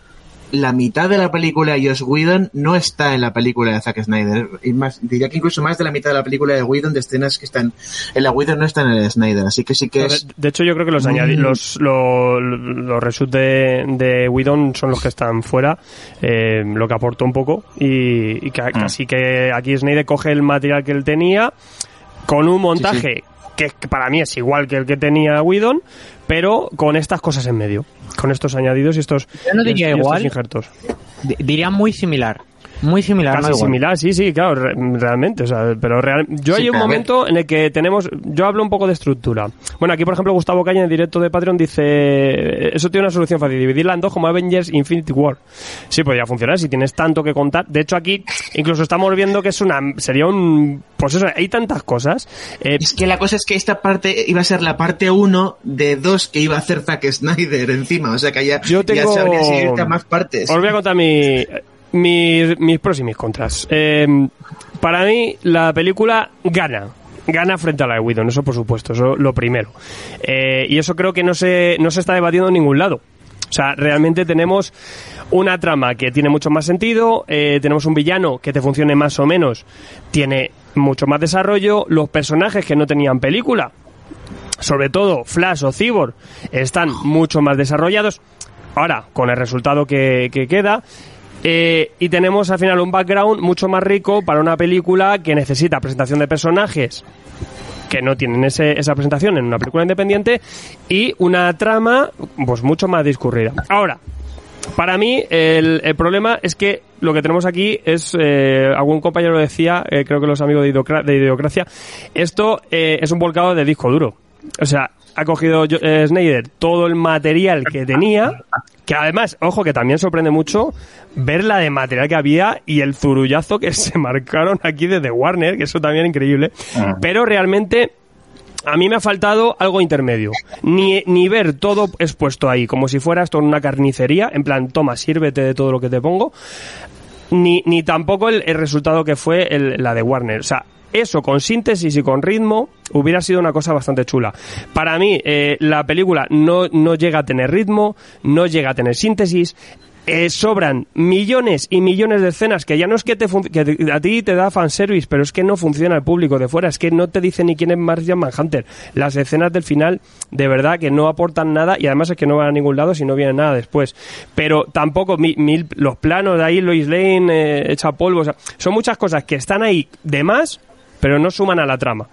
la mitad de la película de Josh Whedon no está en la película de Zack Snyder. Y más, diría que incluso más de la mitad de la película de Whedon, de escenas que están en la Whedon no están en el Snyder. Así que sí que De, es... de hecho, yo creo que los añadi- Mm. los, lo- los reshoots de, de Whedon son los que están fuera, eh, lo que aportó un poco. Y, y ca- casi que aquí Snyder coge el material que él tenía con un montaje Que, que para mí es igual que el que tenía Whedon, pero con estas cosas en medio. Con estos añadidos y estos, Yo no diría y estos igual. injertos. Di- Diría muy similar. Muy similar, Casi no similar, sí, sí, claro, re- realmente. O sea, pero real, yo Sí, hay un momento en el que tenemos. Yo hablo un poco de estructura. Bueno, aquí, por ejemplo, Gustavo Caña en el directo de Patreon dice: Eso tiene una solución fácil, dividirla en dos como Avengers Infinity War. Sí, podría funcionar si tienes tanto que contar. De hecho, aquí incluso estamos viendo que es una. Sería un. Pues eso, hay tantas cosas. Eh, Es que la cosa es que esta parte iba a ser la parte 1 de dos que iba a hacer Zack Snyder encima. O sea que ya, Yo tengo- ya sabría si irte a más partes. Os voy a contar mi, mis, mis pros y mis contras. Eh, para mí, la película gana. Gana frente a la de Whedon, eso por supuesto, eso lo primero. Eh, y eso creo que no se, no se está debatiendo en ningún lado. O sea, realmente tenemos una trama que tiene mucho más sentido, eh, tenemos un villano que te funcione más o menos, tiene mucho más desarrollo, los personajes que no tenían película, sobre todo Flash o Cyborg, están mucho más desarrollados. Ahora, con el resultado que queda. Eh, y tenemos al final un background mucho más rico para una película que necesita presentación de personajes que no tienen ese- esa presentación en una película independiente y una trama pues mucho más discurrida. Ahora, para mí el, problema es que lo que tenemos aquí es, eh, algún compañero decía, eh, creo que los amigos de, de Idiocracia, esto eh, es un volcado de disco duro. O sea, ha cogido eh, Snyder todo el material que tenía, que además, ojo, que también sorprende mucho ver la de material que había y el zurullazo que se marcaron aquí desde Warner, que eso también es increíble. Pero realmente a mí me ha faltado algo intermedio. Ni, ni ver todo expuesto ahí, como si fuera esto una carnicería, en plan, toma, sírvete de todo lo que te pongo, ni, ni tampoco el, el resultado que fue el- la de Warner. O sea, eso con síntesis y con ritmo hubiera sido una cosa bastante chula. Para mí, eh, la película no, no llega a tener ritmo, no llega a tener síntesis. eh, sobran millones y millones de escenas que ya no es que, te que a ti te da fanservice, pero es que no funciona el público de fuera, es que no te dice ni quién es Martian Manhunter. Las escenas del final, de verdad, que no aportan nada y además es que no van a ningún lado si no viene nada después. Pero tampoco mi- los planos de ahí, Lois Lane, eh, hecha polvo, o sea, son muchas cosas que están ahí de más, pero no suman a la trama.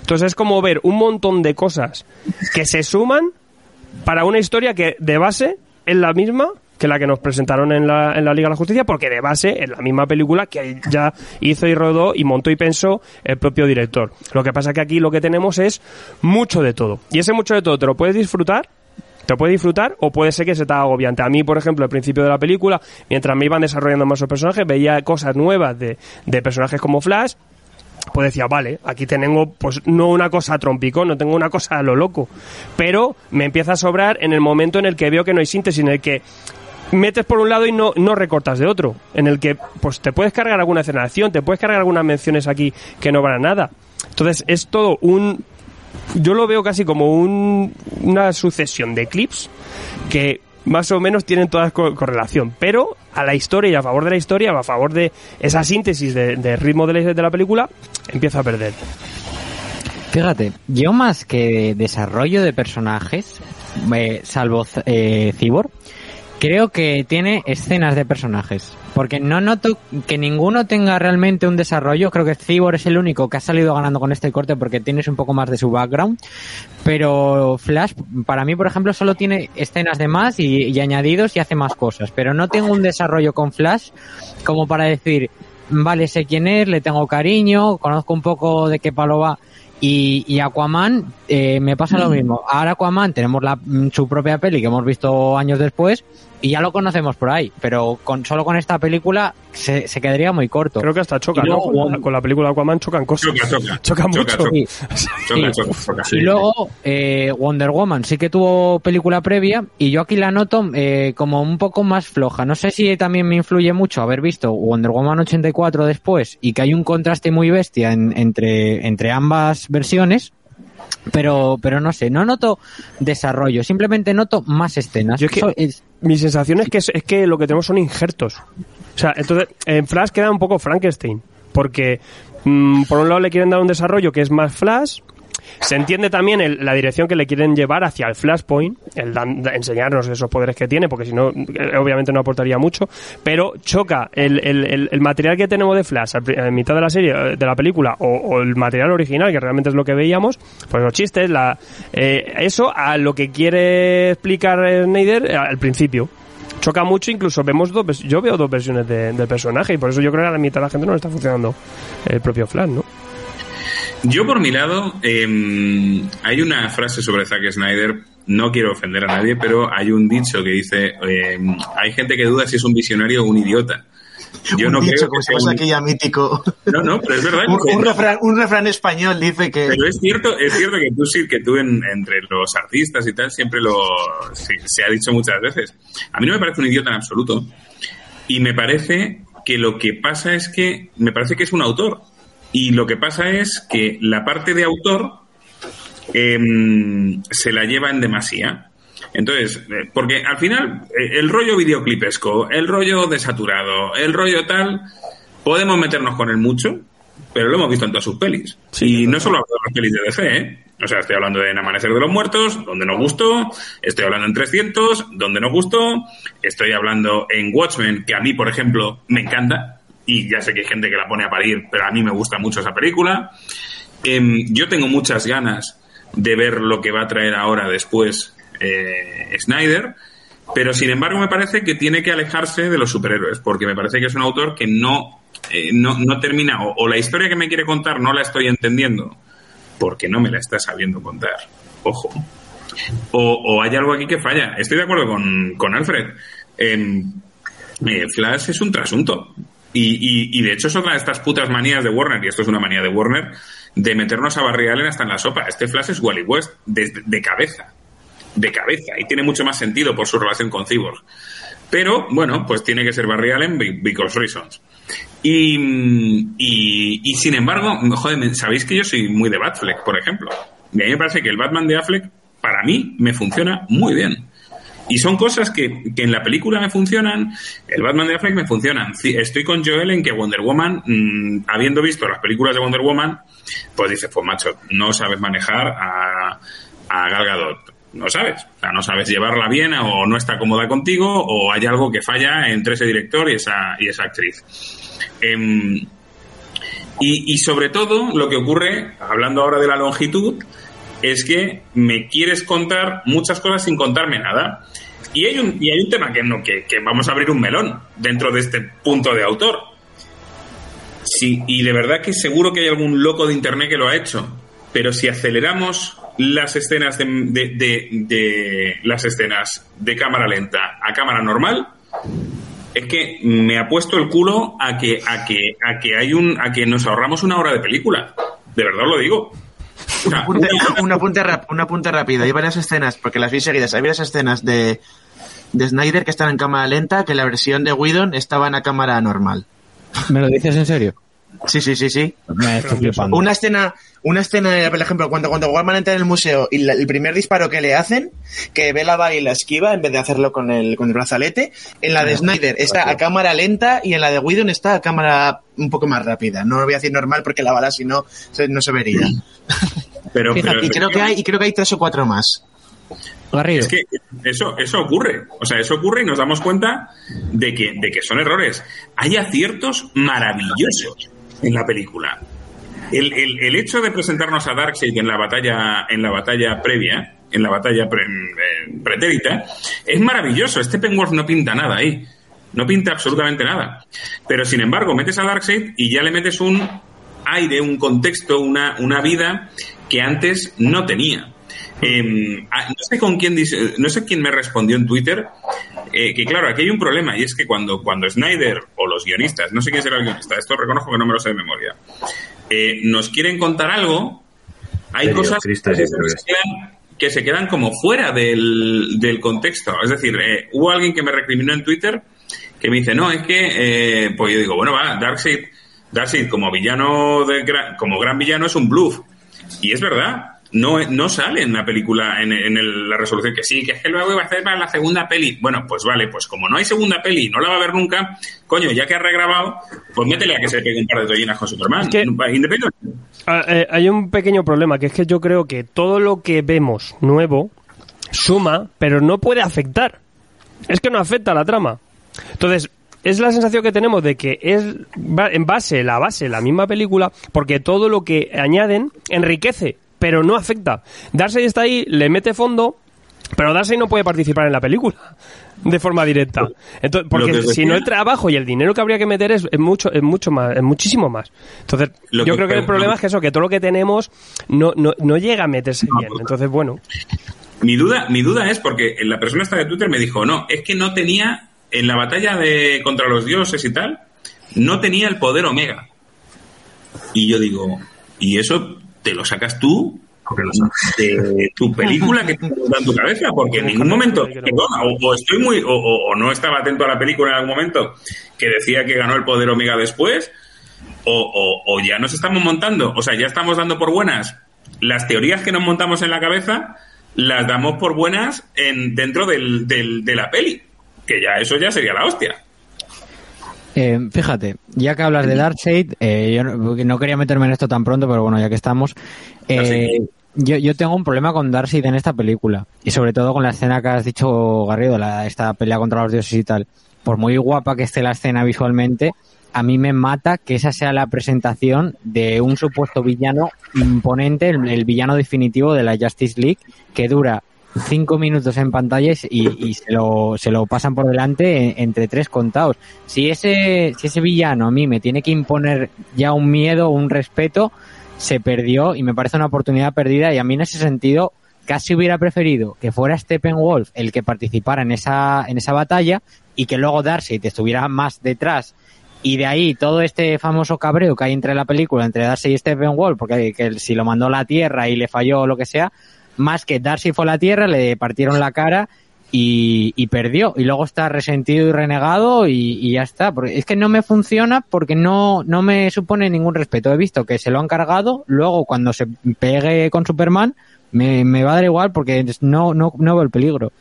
Entonces es como ver un montón de cosas que se suman para una historia que de base es la misma que la que nos presentaron en la, en la Liga de la Justicia, porque de base es la misma película que ya hizo y rodó y montó y pensó el propio director. Lo que pasa que aquí lo que tenemos es mucho de todo. Y ese mucho de todo te lo puedes disfrutar te puedes disfrutar o puede ser que se te haga agobiante. A mí, por ejemplo, al principio de la película, mientras me iban desarrollando más los personajes, veía cosas nuevas de, de personajes como Flash, pues decía, vale, aquí tengo pues no una cosa trompico, no tengo una cosa a lo loco, pero me empieza a sobrar en el momento en el que veo que no hay síntesis, en el que metes por un lado y no, no recortas de otro, en el que pues te puedes cargar alguna escena te puedes cargar algunas menciones aquí que no van a nada. Entonces es todo un yo lo veo casi como un, una sucesión de clips que más o menos tienen todas co- correlación, pero a la historia y a favor de la historia, a favor de esa síntesis de, de ritmo de la, de la película, empieza a perder. Fíjate, yo más que desarrollo de personajes, eh, salvo eh, Cibor, creo que tiene escenas de personajes. Porque no noto que ninguno tenga realmente un desarrollo. Creo que Cibor es el único que ha salido ganando con este corte porque tienes un poco más de su background. Pero Flash, para mí, por ejemplo, solo tiene escenas de más y, y añadidos y hace más cosas. Pero no tengo un desarrollo con Flash como para decir, vale, sé quién es, le tengo cariño, conozco un poco de qué palo va. Y, y Aquaman eh, me pasa lo mismo. Ahora Aquaman tenemos la, su propia peli que hemos visto años después y ya lo conocemos por ahí, pero con solo con esta película se, se quedaría muy corto. Creo que hasta choca, ¿no? Con la, con la película Aquaman chocan cosas. Choca, choca. Choca mucho. choca. Sí. Choca, Sí. choca. Y luego eh, Wonder Woman sí que tuvo película previa y yo aquí la noto eh, como un poco más floja. No sé si también me influye mucho haber visto Wonder Woman 84 después y que hay un contraste muy bestia en- entre, entre ambas versiones. Pero, pero no sé, no noto desarrollo, simplemente noto más escenas. Yo es que- Eso es- Mi sensación es que, es, es que lo que tenemos son injertos. O sea, entonces, en Flash queda un poco Frankenstein. Porque, mm, por un lado, le quieren dar un desarrollo que es más Flash. Se entiende también el- la dirección que le quieren llevar hacia el Flashpoint, el dan- da- enseñarnos esos poderes que tiene, porque si no, eh, obviamente no aportaría mucho. Pero choca el, material que tenemos de Flash en mitad de la serie, eh, de la película, o, o el material original, que realmente es lo que veíamos, pues los chistes, la, eh, eso a lo que quiere explicar Snyder eh, al principio choca mucho, incluso vemos dos, yo veo dos versiones de- del personaje y por eso yo creo que a la mitad de la gente no le está funcionando el propio Flash, ¿no? Yo por mi lado, eh, hay una frase sobre Zack Snyder, no quiero ofender a nadie, pero hay un dicho que dice, eh, hay gente que duda si es un visionario o un idiota. Yo un no dicho, creo que sea un... aquella mítico. No, no, pero es verdad. Un, que- un refrán, un refrán español dice que. Pero es cierto, es cierto que tú sí, que tú en- entre los artistas y tal siempre lo sí, se ha dicho muchas veces. A mí no me parece un idiota en absoluto. Y me parece que lo que pasa es que me parece que es un autor. Y lo que pasa es que la parte de autor em, se la lleva en demasía. Entonces, eh, porque al final eh, el rollo videoclipesco, el rollo desaturado, el rollo tal, podemos meternos con él mucho, pero lo hemos visto en todas sus pelis. y no solo hablo de las pelis de DC, ¿eh? O sea, estoy hablando de En Amanecer de los Muertos, donde nos gustó, estoy hablando en 300, donde nos gustó, estoy hablando en Watchmen, que a mí, por ejemplo, me encanta, y ya sé que hay gente que la pone a parir, pero a mí me gusta mucho esa película. Em, yo tengo muchas ganas de ver lo que va a traer ahora después eh, Snyder, pero sin embargo me parece que tiene que alejarse de los superhéroes, porque me parece que es un autor que no, eh, no, no termina, o, la historia que me quiere contar no la estoy entendiendo, porque no me la está sabiendo contar. Ojo. O, o hay algo aquí que falla. Estoy de acuerdo con, con Alfred. Em, eh, Flash es un trasunto. Y, y, y de hecho es otra de estas putas manías de Warner, y esto es una manía de Warner, de meternos a Barry Allen hasta en la sopa. Este Flash es Wally West de, cabeza. De cabeza. Y tiene mucho más sentido por su relación con Cyborg. Pero, bueno, pues tiene que ser Barry Allen be- because reasons. Y, y, y sin embargo, joder, sabéis que yo soy muy de Batfleck, por ejemplo. Y a mí me parece que el Batman de Affleck, para mí, me funciona muy bien. Y son cosas que, que en la película me funcionan, el Batman de Affleck me funcionan. Estoy con Joel en que Wonder Woman, mm, habiendo visto las películas de Wonder Woman, pues dices, pues macho, no sabes manejar a, a Gal Gadot. No sabes. O sea, no sabes llevarla bien o no está cómoda contigo o hay algo que falla entre ese director y esa, y esa actriz. Em, y, y sobre todo, lo que ocurre, hablando ahora de la longitud, es que me quieres contar muchas cosas sin contarme nada. Y hay un, y hay un tema que, no, que, que vamos a abrir un melón dentro de este punto de autor. Sí, y de verdad que seguro que hay algún loco de internet que lo ha hecho. Pero si aceleramos las escenas de, de- de- de- las escenas de cámara lenta a cámara normal, es que me ha puesto el culo a que, a que, a que hay un, a que nos ahorramos una hora de película. De verdad lo digo. Sea, apunte, una- un, apunte rap- un apunte rápido. Hay varias escenas, porque las vi seguidas. Hay varias escenas de, de Snyder que están en cámara lenta, que la versión de Whedon estaba en la cámara normal. ¿Me lo dices en serio? Sí, sí, sí, sí. Me estoy flipando. Una escena, una escena, por ejemplo, cuando, cuando Warman entra en el museo y la- el primer disparo que le hacen, que Bella va y la esquiva en vez de hacerlo con el, con el brazalete, en la de Snyder está a cámara lenta y en la de Whedon está a cámara un poco más rápida. No lo voy a decir normal porque la bala si no, se- no se vería. pero, Fíjate, pero- y creo que hay, y creo que hay tres o cuatro más. Garrido. Es que eso, eso ocurre. O sea, eso ocurre y nos damos cuenta de que, de que son errores. Hay aciertos maravillosos en la película. El, el- el hecho de presentarnos a Darkseid en la batalla, en la batalla previa, en la batalla pre- eh, pretérita, es maravilloso. Este Penwolf no pinta nada ahí. No pinta absolutamente nada. Pero sin embargo, metes a Darkseid y ya le metes un aire, un contexto, una, una vida que antes no tenía. Eh, ah, no sé con quién dice- no sé quién me respondió en Twitter eh, que claro aquí hay un problema y es que cuando cuando Snyder o los guionistas no sé quién será el guionista esto reconozco que no me lo sé de memoria eh, nos quieren contar algo hay Serio, cosas que se, quedan, que se quedan como fuera del, del contexto. Es decir eh, hubo alguien que me recriminó en Twitter que me dice no es que pues yo digo bueno va Darkseid Darkseid como villano de gran- como gran villano es un bluff y es verdad, no, no sale en la película, en, en el- la resolución, que sí, que es que luego iba a hacer para la segunda peli. Bueno, pues vale, pues como no hay segunda peli y no la va a ver nunca, coño, ya que ha regrabado, pues métele a que se pegue un par de tollinas con Superman. Es que- Independiente. Eh, hay un pequeño problema, que es que yo creo que todo lo que vemos nuevo suma, pero no puede afectar. Es que no afecta a la trama. Entonces, es la sensación que tenemos de que es en base, la base, la misma película, porque todo lo que añaden enriquece, pero no afecta. Darcy está ahí, le mete fondo, pero Darcy no puede participar en la película de forma directa. Entonces, porque si no el trabajo y el dinero que habría que meter es, es mucho, es mucho más, es muchísimo más. Entonces, Lo yo que- creo que el problema es que eso, que todo lo que tenemos no, no, no llega a meterse bien. Entonces, bueno, Mi duda, mi duda es porque la persona esta de Twitter me dijo, no, es que no tenía, en la batalla de contra los dioses y tal, no tenía el poder Omega. Y yo digo, ¿y eso te lo sacas tú Porque lo sabes. de tu película que te en tu cabeza, porque en ningún momento, o, o estoy muy, o, o- no estaba atento a la película en algún momento que decía que ganó el poder Omega después, o, o- o ya nos estamos montando, o sea, ya estamos dando por buenas las teorías que nos montamos en la cabeza, las damos por buenas en, dentro del, del- de la peli, que ya eso ya sería la hostia. Eh, fíjate, ya que hablas de Darkseid, eh, yo no, no quería meterme en esto tan pronto, pero bueno, ya que estamos, eh, yo, yo tengo un problema con Darkseid en esta película y sobre todo con la escena que has dicho, Garrido, la, esta pelea contra los dioses y tal. Por muy guapa que esté la escena visualmente, a mí me mata que esa sea la presentación de un supuesto villano imponente, el, el villano definitivo de la Justice League, que dura cinco minutos en pantalla y, se, lo, se lo pasan por delante en- entre tres contados. Si ese, si ese villano a mí me tiene que imponer ya un miedo, un respeto, se perdió y me parece una oportunidad perdida y a mí en ese sentido casi hubiera preferido que fuera Steppenwolf el que participara en esa, en esa batalla y que luego Darcy te estuviera más detrás y de ahí todo este famoso cabreo que hay entre la película, entre Darcy y Steppenwolf, porque que si lo mandó la Tierra y le falló o lo que sea, más que Darcy fue a la Tierra, le partieron la cara y, perdió. Y luego está resentido y renegado y, ya está. Porque es que no me funciona porque no, no me supone ningún respeto. He visto que se lo han cargado, luego cuando se pegue con Superman me, me va a dar igual porque no, no, no veo el peligro.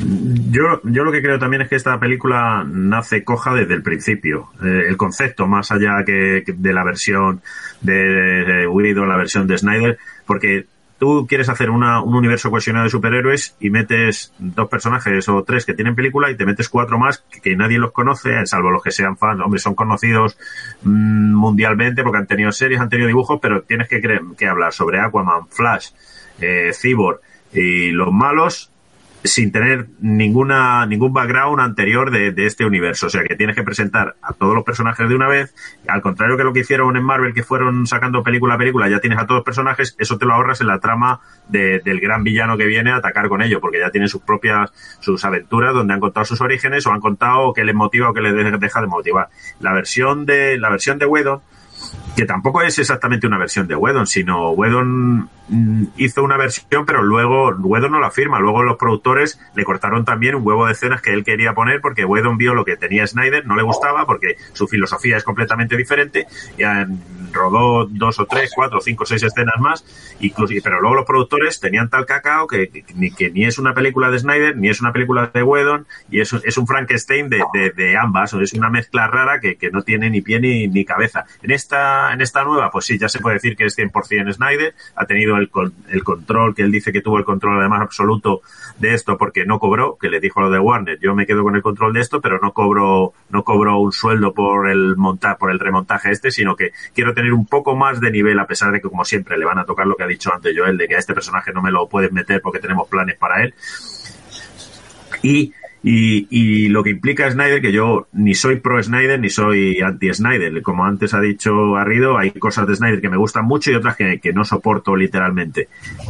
Yo, yo lo que creo también es que esta película nace coja desde el principio. Eh, el concepto, más allá que, de la versión de, Whedon, la versión de Snyder, porque tú quieres hacer una, un universo cohesionado de superhéroes y metes dos personajes o tres que tienen película y te metes cuatro más que, nadie los conoce, salvo los que sean fans. Hombre, son conocidos mm, mundialmente porque han tenido series, han tenido dibujos, pero tienes que, que hablar sobre Aquaman, Flash, eh, Cyborg y los malos sin tener ninguna ningún background anterior de, de este universo. O sea que tienes que presentar a todos los personajes de una vez. Al contrario que lo que hicieron en Marvel, que fueron sacando película a película, ya tienes a todos los personajes, eso te lo ahorras en la trama de- del gran villano que viene a atacar con ello, porque ya tienen sus propias, sus aventuras donde han contado sus orígenes o han contado qué les motiva o qué les de- deja de motivar. La versión de, la versión de Whedon, que tampoco es exactamente una versión de Whedon, sino Whedon mm, hizo una versión, pero luego Whedon no la firma. Luego los productores le cortaron también un huevo de escenas que él quería poner porque Whedon vio lo que tenía Snyder, no le gustaba porque su filosofía es completamente diferente y ah, rodó dos o tres, cuatro, cinco, seis escenas más, incluso, pero luego los productores tenían tal cacao que, ni, que ni es una película de Snyder, ni es una película de Whedon, y es, es un Frankenstein de, de, de ambas, es una mezcla rara que, que no tiene ni pie ni, ni cabeza. En en esta nueva, pues sí, ya se puede decir que es 100% Snyder, ha tenido el, el control, que él dice que tuvo el control además absoluto de esto porque no cobró, que le dijo lo de Warner, yo me quedo con el control de esto, pero no cobro, no cobro un sueldo por el montar, por el remontaje este, sino que quiero tener un poco más de nivel, a pesar de que como siempre le van a tocar lo que ha dicho antes Joel, de que a este personaje no me lo pueden meter porque tenemos planes para él. Y, y, y lo que implica Snyder, que yo ni soy pro Snyder ni soy anti Snyder. Como antes ha dicho Garrido, hay cosas de Snyder que me gustan mucho y otras que, que no soporto literalmente.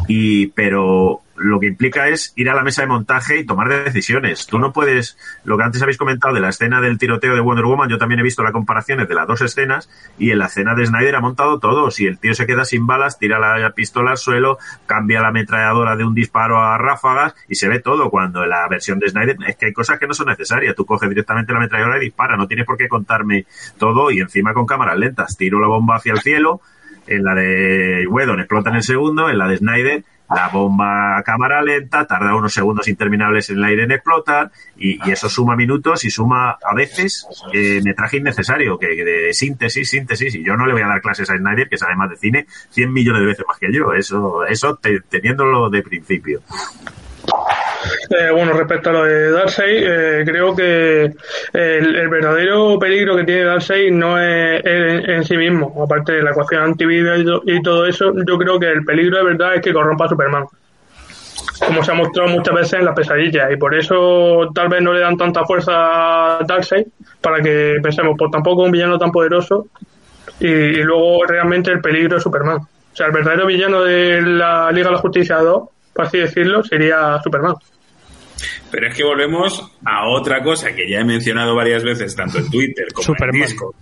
Y, pero lo que implica es ir a la mesa de montaje y tomar decisiones. Tú no puedes, lo que antes habéis comentado de la escena del tiroteo de Wonder Woman, yo también he visto las comparaciones de las dos escenas y en la escena de Snyder ha montado todo. Si el tío se queda sin balas, tira la pistola al suelo, cambia la ametralladora de un disparo a ráfagas y se ve todo. Cuando en la versión de Snyder es que hay cosas que no son necesarias. Tú coges directamente la ametralladora y dispara, no tienes por qué contarme todo y encima con cámaras lentas. Tiro la bomba hacia el cielo, en la de explota en el segundo, en la de Snyder la bomba a cámara lenta tarda unos segundos interminables en el aire en explotar y, y eso suma minutos y suma a veces eh, metraje innecesario, que, que de síntesis, síntesis, y yo no le voy a dar clases a Snyder, que sabe más de cine, 100 millones de veces más que yo, eso, eso te- teniéndolo de principio. Eh, bueno, respecto a lo de Darkseid, eh, creo que el, verdadero peligro que tiene Darkseid no es en, en sí mismo, aparte de la ecuación antivida y, y todo eso, yo creo que el peligro de verdad es que corrompa a Superman. Como se ha mostrado muchas veces en las pesadillas, y por eso tal vez no le dan tanta fuerza a Darkseid, para que pensemos, pues tampoco un villano tan poderoso, y, luego realmente el peligro es Superman. O sea, el verdadero villano de la Liga de la Justicia 2, por así decirlo, sería Superman. Pero es que volvemos a otra cosa que ya he mencionado varias veces, tanto en Twitter como Superman. en Discord,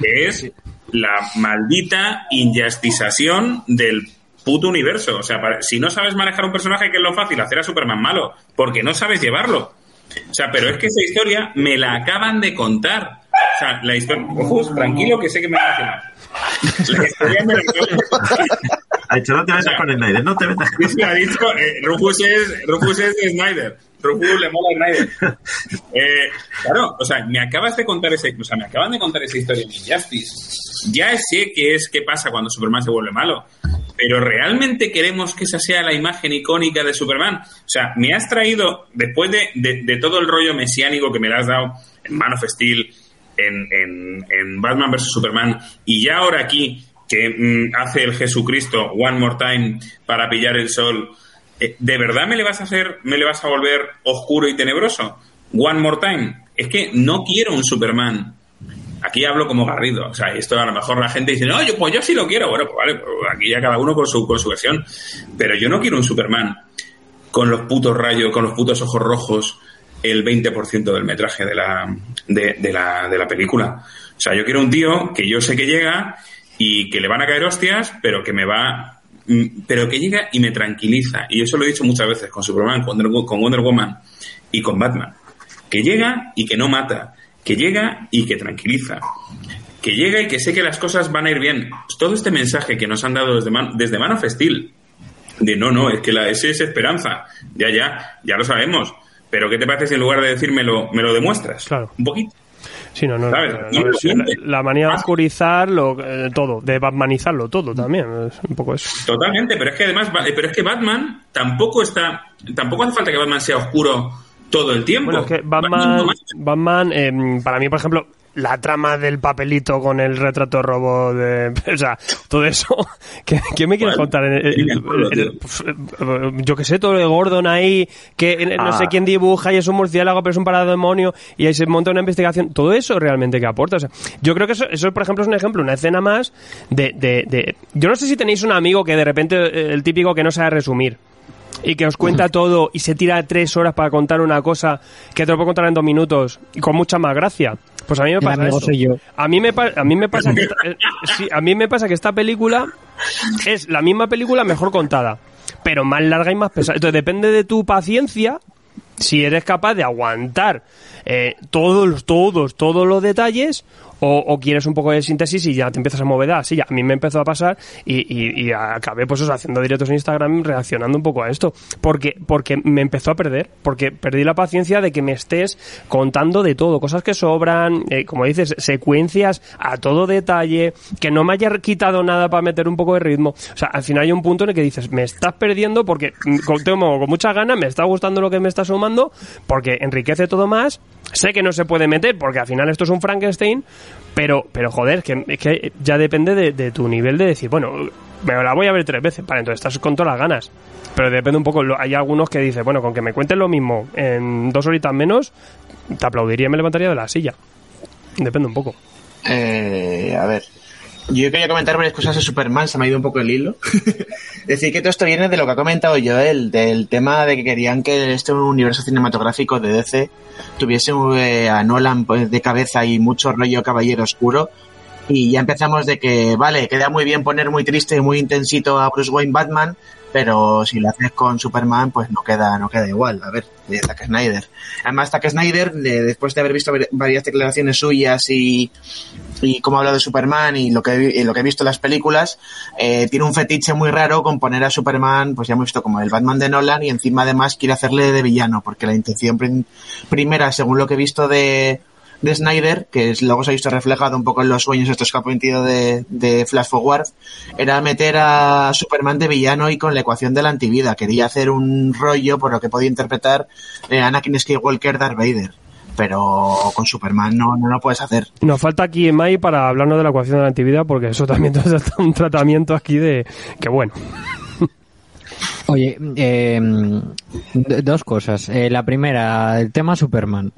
que es la maldita injustización del puto universo. O sea, para- si no sabes manejar un personaje, que es lo fácil, hacer a Superman malo, porque no sabes llevarlo. O sea, pero es que esa historia me la acaban de contar. O sea, la historia... Ojos, tranquilo que sé que me va a. La historia me la Ha dicho, no te metas con Snyder, no te metas ha dicho, eh, Rufus, es, Rufus es de Snyder. Rufus le mola a Snyder. Eh, claro, o sea, me acabas de contar ese, o sea, me acaban de contar esa historia en Injustice. Ya sé qué es qué pasa cuando Superman se vuelve malo. Pero realmente queremos que esa sea la imagen icónica de Superman. O sea, me has traído, después de, de- de todo el rollo mesiánico que me has dado en Man of Steel, en, en- en Batman vs. Superman, y ya ahora aquí, que mm, hace el Jesucristo One More Time para pillar el sol, eh, ¿de verdad me le vas a hacer, me le vas a volver oscuro y tenebroso? One More Time. Es que no quiero un Superman aquí hablo como Garrido, o sea, esto a lo mejor la gente dice, no, yo, pues yo sí lo quiero, bueno, pues vale, pues aquí ya cada uno con su, con su versión, pero yo no quiero un Superman con los putos rayos, con los putos ojos rojos, el 20% del metraje de la, de, de la, de la película. O sea, yo quiero un tío que yo sé que llega y que le van a caer hostias, pero que me va, mm, pero que llega y me tranquiliza. Y eso lo he dicho muchas veces con Superman, con Wonder, con Wonder Woman y con Batman. Que llega y que no mata, que llega y que tranquiliza, que llega y que sé que las cosas van a ir bien. Todo este mensaje que nos han dado desde Man, desde Man of Steel, de no, no, es que la S es esperanza, ya, ya, ya lo sabemos, pero ¿qué te parece si en lugar de decírmelo me lo demuestras? Claro. Un poquito. Sí, no, no, ¿Sabes? no, no, Y lo es la, la manía de oscurizar lo, eh, todo, de batmanizarlo todo también, es un poco eso. Totalmente, pero es que además, pero es que Batman tampoco está, tampoco hace falta que Batman sea oscuro todo el tiempo. Bueno, es que Batman. Batman eh, para mí, por ejemplo, la trama del papelito con el retrato robo de... O sea, todo eso... ¿Qué, qué me quieres contar? El- el- tío. pf, eh, yo que sé, todo de Gordon ahí, que eh, no Ah. sé quién dibuja y es un murciélago, pero es un parademonio, y ahí se monta una investigación. Todo eso realmente que aporta. O sea, yo creo que eso, eso, por ejemplo, es un ejemplo, una escena más de, de, de... Yo no sé si tenéis un amigo que de repente, eh, el típico que no sabe resumir y que os cuenta todo y se tira tres horas para contar una cosa que te lo puedo contar en dos minutos y con mucha más gracia. Pues a mí me pasa eso. soy yo. A mí me a mí me pasa que esta, eh, sí, a mí me pasa que esta película es la misma película mejor contada, pero más larga y más pesada. Entonces depende de tu paciencia si eres capaz de aguantar eh, todos, todos, todos los detalles o, o quieres un poco de síntesis y ya te empiezas a mover así. Ya, a mí me empezó a pasar y, y- y acabé pues haciendo directos en Instagram reaccionando un poco a esto. Porque, porque me empezó a perder, porque perdí la paciencia de que me estés contando de todo, cosas que sobran, eh, como dices, secuencias a todo detalle, que no me haya quitado nada para meter un poco de ritmo. O sea, al final hay un punto en el que dices, me estás perdiendo porque mm, tengo con muchas ganas, me está gustando lo que me está sumando, porque enriquece todo más. Sé que no se puede meter porque al final esto es un Frankenstein, pero, pero joder, que, es que ya depende de, de tu nivel de decir, bueno, me la voy a ver tres veces, para entonces estás con todas las ganas. Pero depende un poco, hay algunos que dicen, bueno, con que me cuenten lo mismo en dos horitas menos, te aplaudiría y me levantaría de la silla. Depende un poco. Eh, a ver. Yo quería comentar varias cosas de Superman, se me ha ido un poco el hilo. Decir que todo esto viene de lo que ha comentado Joel, del tema de que querían que este universo cinematográfico de DC tuviese a Nolan pues, de cabeza y mucho rollo caballero oscuro. Y ya empezamos de que, vale, queda muy bien poner muy triste y muy intensito a Bruce Wayne Batman, pero si lo haces con Superman, pues no queda, no queda igual. A ver, Zack Snyder. Además, Zack Snyder, de- después de haber visto varias declaraciones suyas y, y cómo habla de Superman y lo que, lo que he visto en las películas, eh, tiene un fetiche muy raro con poner a Superman, pues ya hemos visto como el Batman de Nolan y encima además quiere hacerle de villano, porque la intención prim- primera, según lo que he visto de, de Snyder, que es- luego se ha visto reflejado un poco en los sueños estos que ha de, de Flash Forward, era meter a Superman de villano y con la ecuación de la antivida. Quería hacer un rollo por lo que podía interpretar eh, Anakin Skywalker Darth Vader. Pero con Superman no, no lo puedes hacer. Nos falta aquí Mai para hablarnos de la ecuación de la actividad, porque eso también es un tratamiento aquí de que bueno. Oye, eh, dos cosas. Eh, la primera, el tema Superman.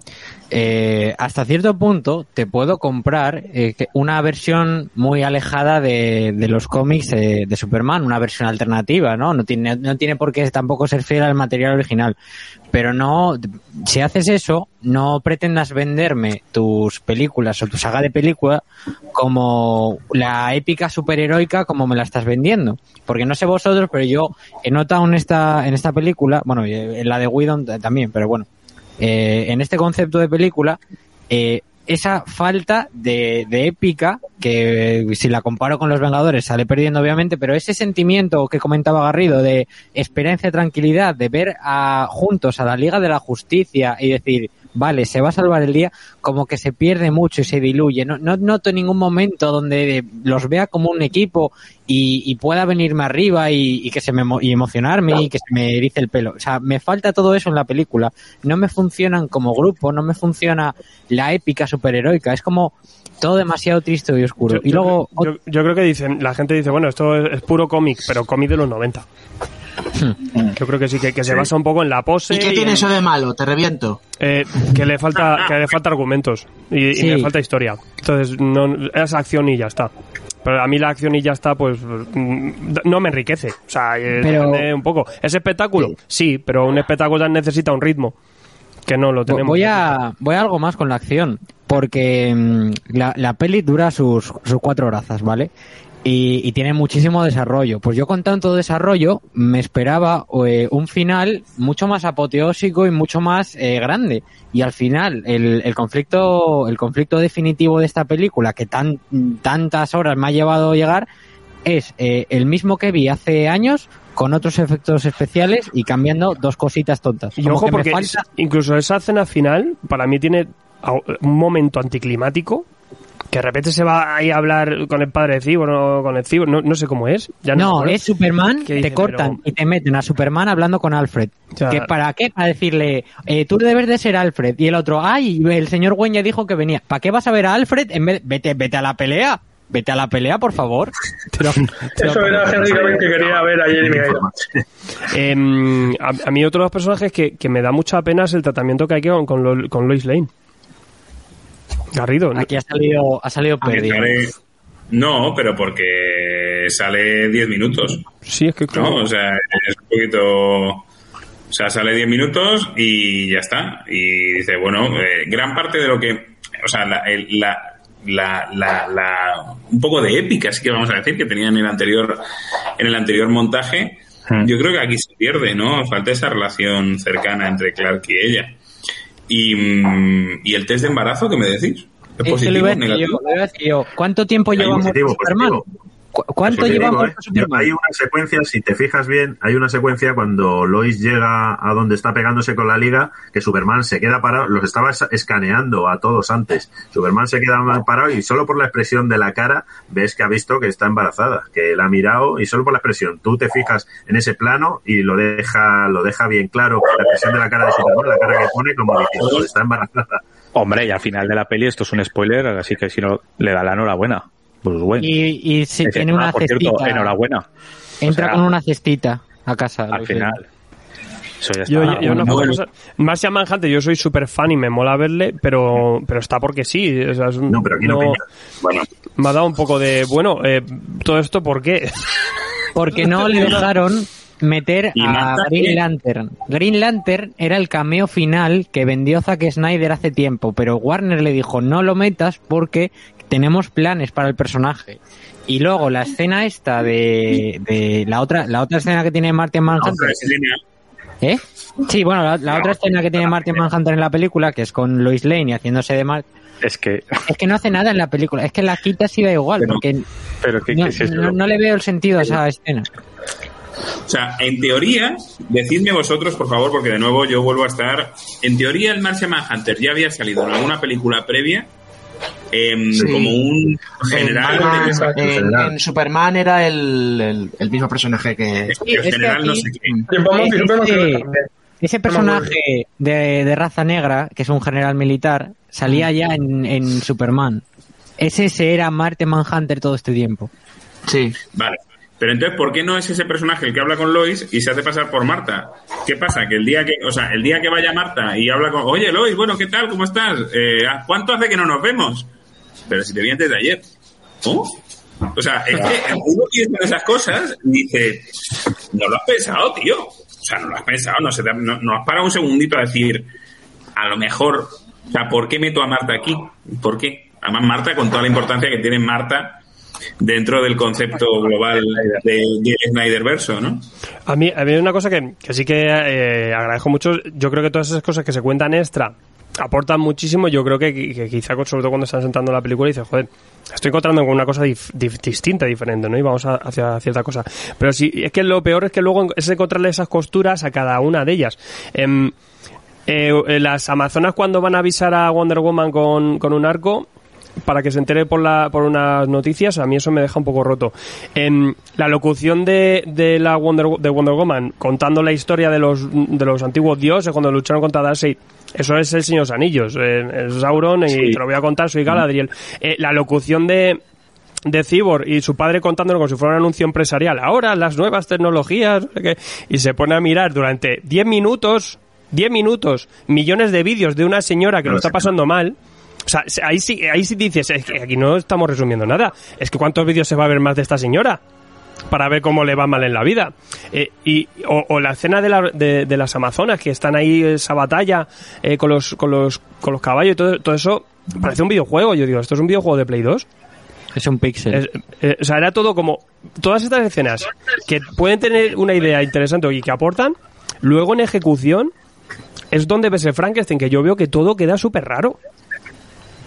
Eh, hasta cierto punto te puedo comprar eh, una versión muy alejada de, de los cómics eh, de Superman, una versión alternativa, ¿no? No tiene, no tiene por qué tampoco ser fiel al material original. Pero no, si haces eso, no pretendas venderme tus películas o tu saga de película como la épica superheroica como me la estás vendiendo. Porque no sé vosotros, pero yo he notado en esta, en esta película, bueno, y en la de Whedon también, pero bueno, eh, en este concepto de película, eh, esa falta de, de épica, que eh, si la comparo con los Vengadores sale perdiendo obviamente, pero ese sentimiento que comentaba Garrido de esperanza y tranquilidad, de ver a, juntos a la Liga de la Justicia y decir, vale, se va a salvar el día, como que se pierde mucho y se diluye. No, no noto ningún momento donde los vea como un equipo y, y pueda venirme arriba y, y que se me y emocionarme y que se me erice el pelo. O sea, me falta todo eso en la película. No me funcionan como grupo, no me funciona la épica superheroica. Es como todo demasiado triste y oscuro. Yo, y luego, yo, yo creo que dicen, la gente dice, bueno, esto es, es puro cómic, pero cómic de los 90. Yo creo que sí, que, que se basa un poco en la pose. ¿Y qué y tiene en- eso de malo? Te reviento. eh, que le falta que le falta argumentos y, y Sí. le falta historia. Entonces, no, es acción y ya está. Pero a mí la acción y ya está, pues mm, no me enriquece. O sea, eh, Pero- depende un poco. ¿Es espectáculo? Sí, pero un espectáculo necesita un ritmo. Que no lo tenemos. voy a, voy a algo más con la acción. Porque mm, la, la peli dura sus, sus cuatro horazas, ¿vale? Y, y tiene muchísimo desarrollo. Pues yo con tanto desarrollo me esperaba eh, un final mucho más apoteósico y mucho más eh, grande. Y al final, el, el conflicto, el conflicto definitivo de esta película, que tan, tantas horas me ha llevado a llegar, es eh, el mismo que vi hace años con otros efectos especiales y cambiando dos cositas tontas. Y Como ojo, que me porque falta- incluso esa escena final, para mí tiene un momento anticlimático que de repente se va ahí a hablar con el padre de Cibor o con el Cibor, no, no sé cómo es. Ya no, es Superman, ¿Qué te dice? cortan Pero- y te meten a Superman hablando con Alfred. O sea- ¿Que ¿Para qué? Para decirle, eh, tú debes de ser Alfred. Y el otro, ay, el señor Wayne ya dijo que venía. ¿Para qué vas a ver a Alfred? En vez, vete, vete a la pelea. Vete a la pelea, por favor. Eso era Henry Cavill que quería ver a Jeremy Irons. Em, a, a mí otro de los personajes que, que me da mucha pena es el tratamiento que hay con, con, con Lois Lane. Garrido. ¿no? Aquí ha salido, ha salido perdido. sale- No, pero porque sale 10 minutos. Sí, es que ¿no? O sea, es un poquito. O sea, sale 10 minutos y ya está. Y dice, bueno, eh, gran parte de lo que. O sea, la, el- la, la, la, la- un poco de épica, sí que vamos a decir, que tenía en el anterior, en el anterior montaje. Hmm. Yo creo que aquí se pierde, ¿no? Falta esa relación cercana entre Clark y ella. Y, mm, y el test de embarazo, ¿qué me decís? ¿Es Eso positivo lo iba a o decir yo, negativo? lo iba a decir yo. ¿Cuánto tiempo lleva muerto positivo, Superman? positivo. ¿Cu- ¿Cuánto Eso te lleva digo, muerto ¿eh? Hay una secuencia, si te fijas bien, hay una secuencia cuando Lois llega a donde está pegándose con la liga, que Superman se queda parado, los estaba es- escaneando a todos antes. Superman se queda parado y solo por la expresión de la cara ves que ha visto que está embarazada, que la ha mirado y solo por la expresión. Tú te fijas en ese plano y lo deja, lo deja bien claro, la expresión de la cara de Superman, la cara que pone como diciendo, está embarazada. Hombre, y al final de la peli esto es un spoiler, así que si no, le da la enhorabuena. Pues bueno. Y, y si tiene "Ah, una por cierto, cestita. enhorabuena. Entra O sea, con una cestita a casa. Al final. Eso ya está. Yo, yo, yo una Bueno. cosa, Martian Manhunter, yo soy súper fan y me mola verle, pero, pero está porque sí. o sea, es un- No, pero aquí no. Bueno, me ha dado un poco de, bueno, eh, todo esto, ¿por qué? Porque no le dejaron meter ¿Y a Green? Lantern. Green Lantern era el cameo final que vendió Zack Snyder hace tiempo, pero Warner le dijo no lo metas porque tenemos planes para el personaje. Y luego la escena esta de, de la otra la otra escena que tiene Martin Manhunter. ¿eh? Sí, bueno, la, la otra escena que tiene Martin Manhunter en la película, que es con Lois Lane y haciéndose de mal, Es que. es que no hace nada en la película, es que la quita sí da igual, Pero- porque Pero ¿qué, no, es no le veo el sentido a esa escena. O sea, en teoría, decidme vosotros, por favor, porque de nuevo yo vuelvo a estar. En teoría, el Martian Manhunter ya había salido en alguna película previa em, Sí. como un general. En, Batman, de- en- general. en Superman era el, el, el mismo personaje que... el no sé qué. Ese- personaje de, de raza negra, que es un general militar, salía ya en, en Superman. Ese ese era Martin Manhunter todo este tiempo. Sí. Vale. Pero entonces, ¿por qué no es ese personaje el que habla con Lois y se hace pasar por Marta? ¿Qué pasa? Que el día que, o sea, el día que vaya Marta y habla con, oye Lois, bueno, ¿qué tal? ¿Cómo estás? Eh, ¿Cuánto hace que no nos vemos? Pero si te vi antes de ayer. O sea, es que uno piensa en esas cosas y dice, no lo has pensado, tío. O sea, no lo has pensado, no, se te ha- no, no has parado un segundito a decir, a lo mejor, o sea, ¿por qué meto a Marta aquí? ¿Por qué? Además, Marta, con toda la importancia que tiene Marta dentro del concepto global de, de Snyder verso, ¿no? A mí, a mí hay una cosa que, que sí que eh, agradezco mucho. Yo creo que todas esas cosas que se cuentan extra aportan muchísimo. Yo creo que, que quizá, sobre todo cuando están sentando la película, dices, joder, estoy encontrando con una cosa distinta, diferente, ¿no? Y vamos a- hacia cierta cosa. Pero sí, es que lo peor es que luego es encontrarle esas costuras a cada una de ellas. Em, eh, eh, las Amazonas cuando van a avisar a Wonder Woman con, con un arco para que se entere por, la, por unas noticias, a mí eso me deja un poco roto. Em, la locución de, de la Wonder, de Wonder Woman contando la historia de los, de los antiguos dioses cuando lucharon contra Darkseid, eso es el Señor de los Anillos, eh, es Sauron y te lo voy a contar, soy Galadriel. Eh, la locución de de Cibor y su padre contándolo como si fuera un anuncio empresarial. Ahora las nuevas tecnologías, y se pone a mirar durante 10 minutos, 10 minutos, millones de vídeos de una señora que No lo está pasando mal. O sea, ahí sí, ahí sí dices, es que aquí no estamos resumiendo nada. Es que cuántos vídeos se va a ver más de esta señora para ver cómo le va mal en la vida. Eh, y, o, o la escena de, la- de- de las Amazonas, que están ahí esa batalla eh, con, los, con, los, con los caballos y todo, todo eso, parece un videojuego. Yo digo, ¿esto es un videojuego de Play 2? Es un pixel. Es- eh, o sea, era todo como. Todas estas escenas que pueden tener una idea interesante y que aportan, luego en ejecución es donde ves el Frankenstein, que yo veo que todo queda súper raro.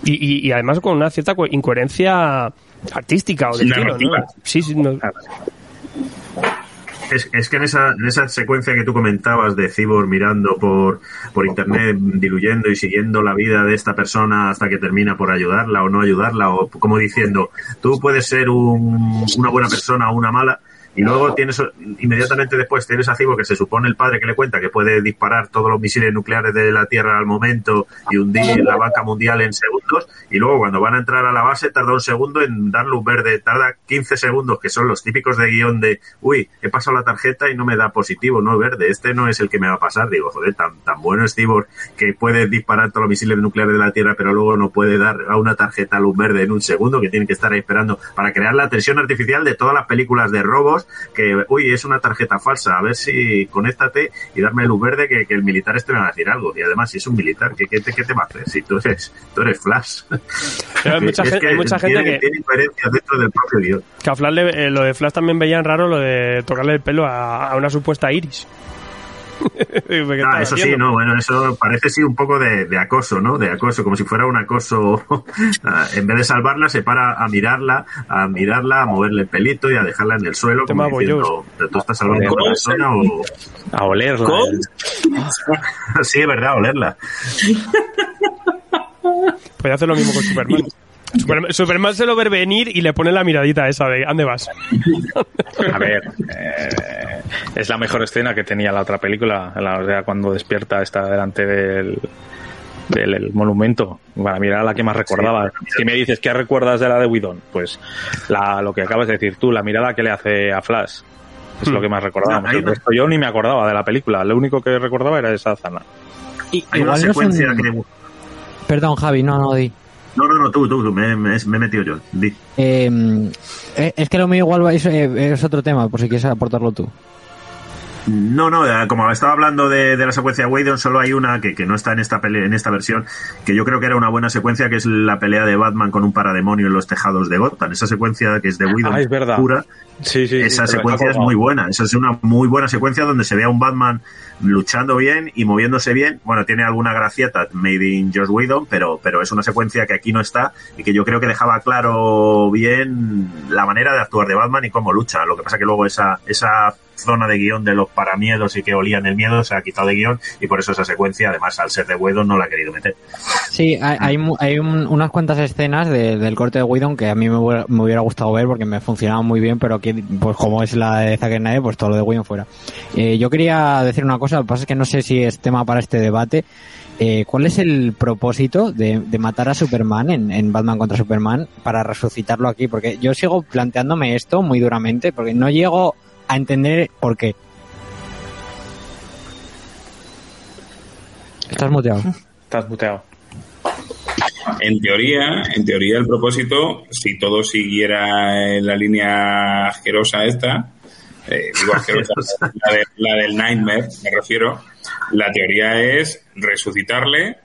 Y, y- y además con una cierta co- incoherencia artística o de estilo, ¿no? Sí, sí, no- Es, es que en esa, en esa secuencia que tú comentabas de Cibor mirando por, por internet, diluyendo y siguiendo la vida de esta persona hasta que termina por ayudarla o no ayudarla, o como diciendo, tú puedes ser un- una buena persona o una mala, y luego tienes, inmediatamente después tienes a Cibor que se supone el padre que le cuenta que puede disparar todos los misiles nucleares de la Tierra al momento y hundir la banca mundial en segundos, y luego cuando van a entrar a la base tarda un segundo en dar luz verde, tarda 15 segundos, que son los típicos de guion de, uy, he pasado la tarjeta y no me da positivo, no verde, este no es el que me va a pasar, digo, joder, tan, tan bueno es Cibor que puede disparar todos los misiles nucleares de la Tierra, pero luego no puede dar a una tarjeta luz verde en un segundo, que tienen que estar ahí esperando para crear la tensión artificial de todas las películas de robos, que, uy, es una tarjeta falsa, a ver si conéctate y darme luz verde que, que el militar este me va a decir algo. Y además, si es un militar, ¿qué, qué, te, qué te va a hacer? Si tú eres, tú eres Flash. Pero hay mucha Es gente- hay mucha gente tiene, que- tiene dentro del propio guion. Que a Flash le- eh, lo de Flash también veían raro lo de tocarle el pelo a, a una supuesta Iris. Digo, ¿qué Ah, estás eso sí, no, bueno, eso parece sí un poco de, de acoso, ¿no? De acoso, como si fuera un acoso. Ah, en vez de salvarla, se para a mirarla, a mirarla, a moverle el pelito y a dejarla en el suelo, como diciendo, ¿pero tú estás salvando a una persona o...? A olerla. ¿Cómo? sí, es verdad, olerla. Puede hacer lo mismo con Superman. Superman, Superman se lo ve venir y le pone la miradita esa de ¿dónde vas? A ver, eh, es la mejor escena que tenía la otra película, la, o sea, cuando despierta está delante del, del el monumento. Para mí era la que más recordaba. Si me dices, ¿qué recuerdas de la de Widon? Pues la, lo que acabas de decir tú, la mirada que le hace a Flash. Es lo que más una- resto yo ni me acordaba de la película. Lo único que recordaba era esa zona. Y- Hay una igual no es secuencia que... Perdón, Javi, no, no, di. No, no, no, tú, tú, tú, me, me- me he metido yo. Di. Eh, eh, es que lo mío igual es, eh, es otro tema, por si quieres aportarlo tú. No, no, eh, como estaba hablando de, de la secuencia Whedon, solo hay una que, que no está en esta pelea, en esta versión, que yo creo que era una buena secuencia, que es la pelea de Batman con un parademonio en los tejados de Gotham. Esa secuencia que es de Whedon Ah, es verdad. pura, Sí, sí. esa sí, secuencia es muy buena. Esa es una muy buena secuencia donde se ve a un Batman luchando bien y moviéndose bien. Bueno, tiene alguna gracieta made in Joss Whedon, pero, pero es una secuencia que aquí no está y que yo creo que dejaba claro bien la manera de actuar de Batman y cómo lucha. Lo que pasa que luego esa, esa zona de guion de los paramiedos y que olían el miedo se ha quitado de guion y por eso esa secuencia, además al ser de Whedon, no la ha querido meter. Sí, hay, hay, hay un- unas cuantas escenas de- del corte de Whedon que a mí me me hubiera gustado ver porque me funcionaban muy bien, pero aquí, pues como es la de Zack Snyder, pues todo lo de Whedon fuera. Eh, yo quería decir una cosa, lo que pasa es que no sé si es tema para este debate. Eh, ¿Cuál es el propósito de, de matar a Superman en, en Batman contra Superman para resucitarlo aquí? Porque yo sigo planteándome esto muy duramente porque no llego a entender por qué. Estás muteado. Estás muteado. En teoría, en teoría el propósito, si todo siguiera en la línea asquerosa esta, eh, digo asquerosa, la, de- la del Nightmare, me refiero, la teoría es resucitarle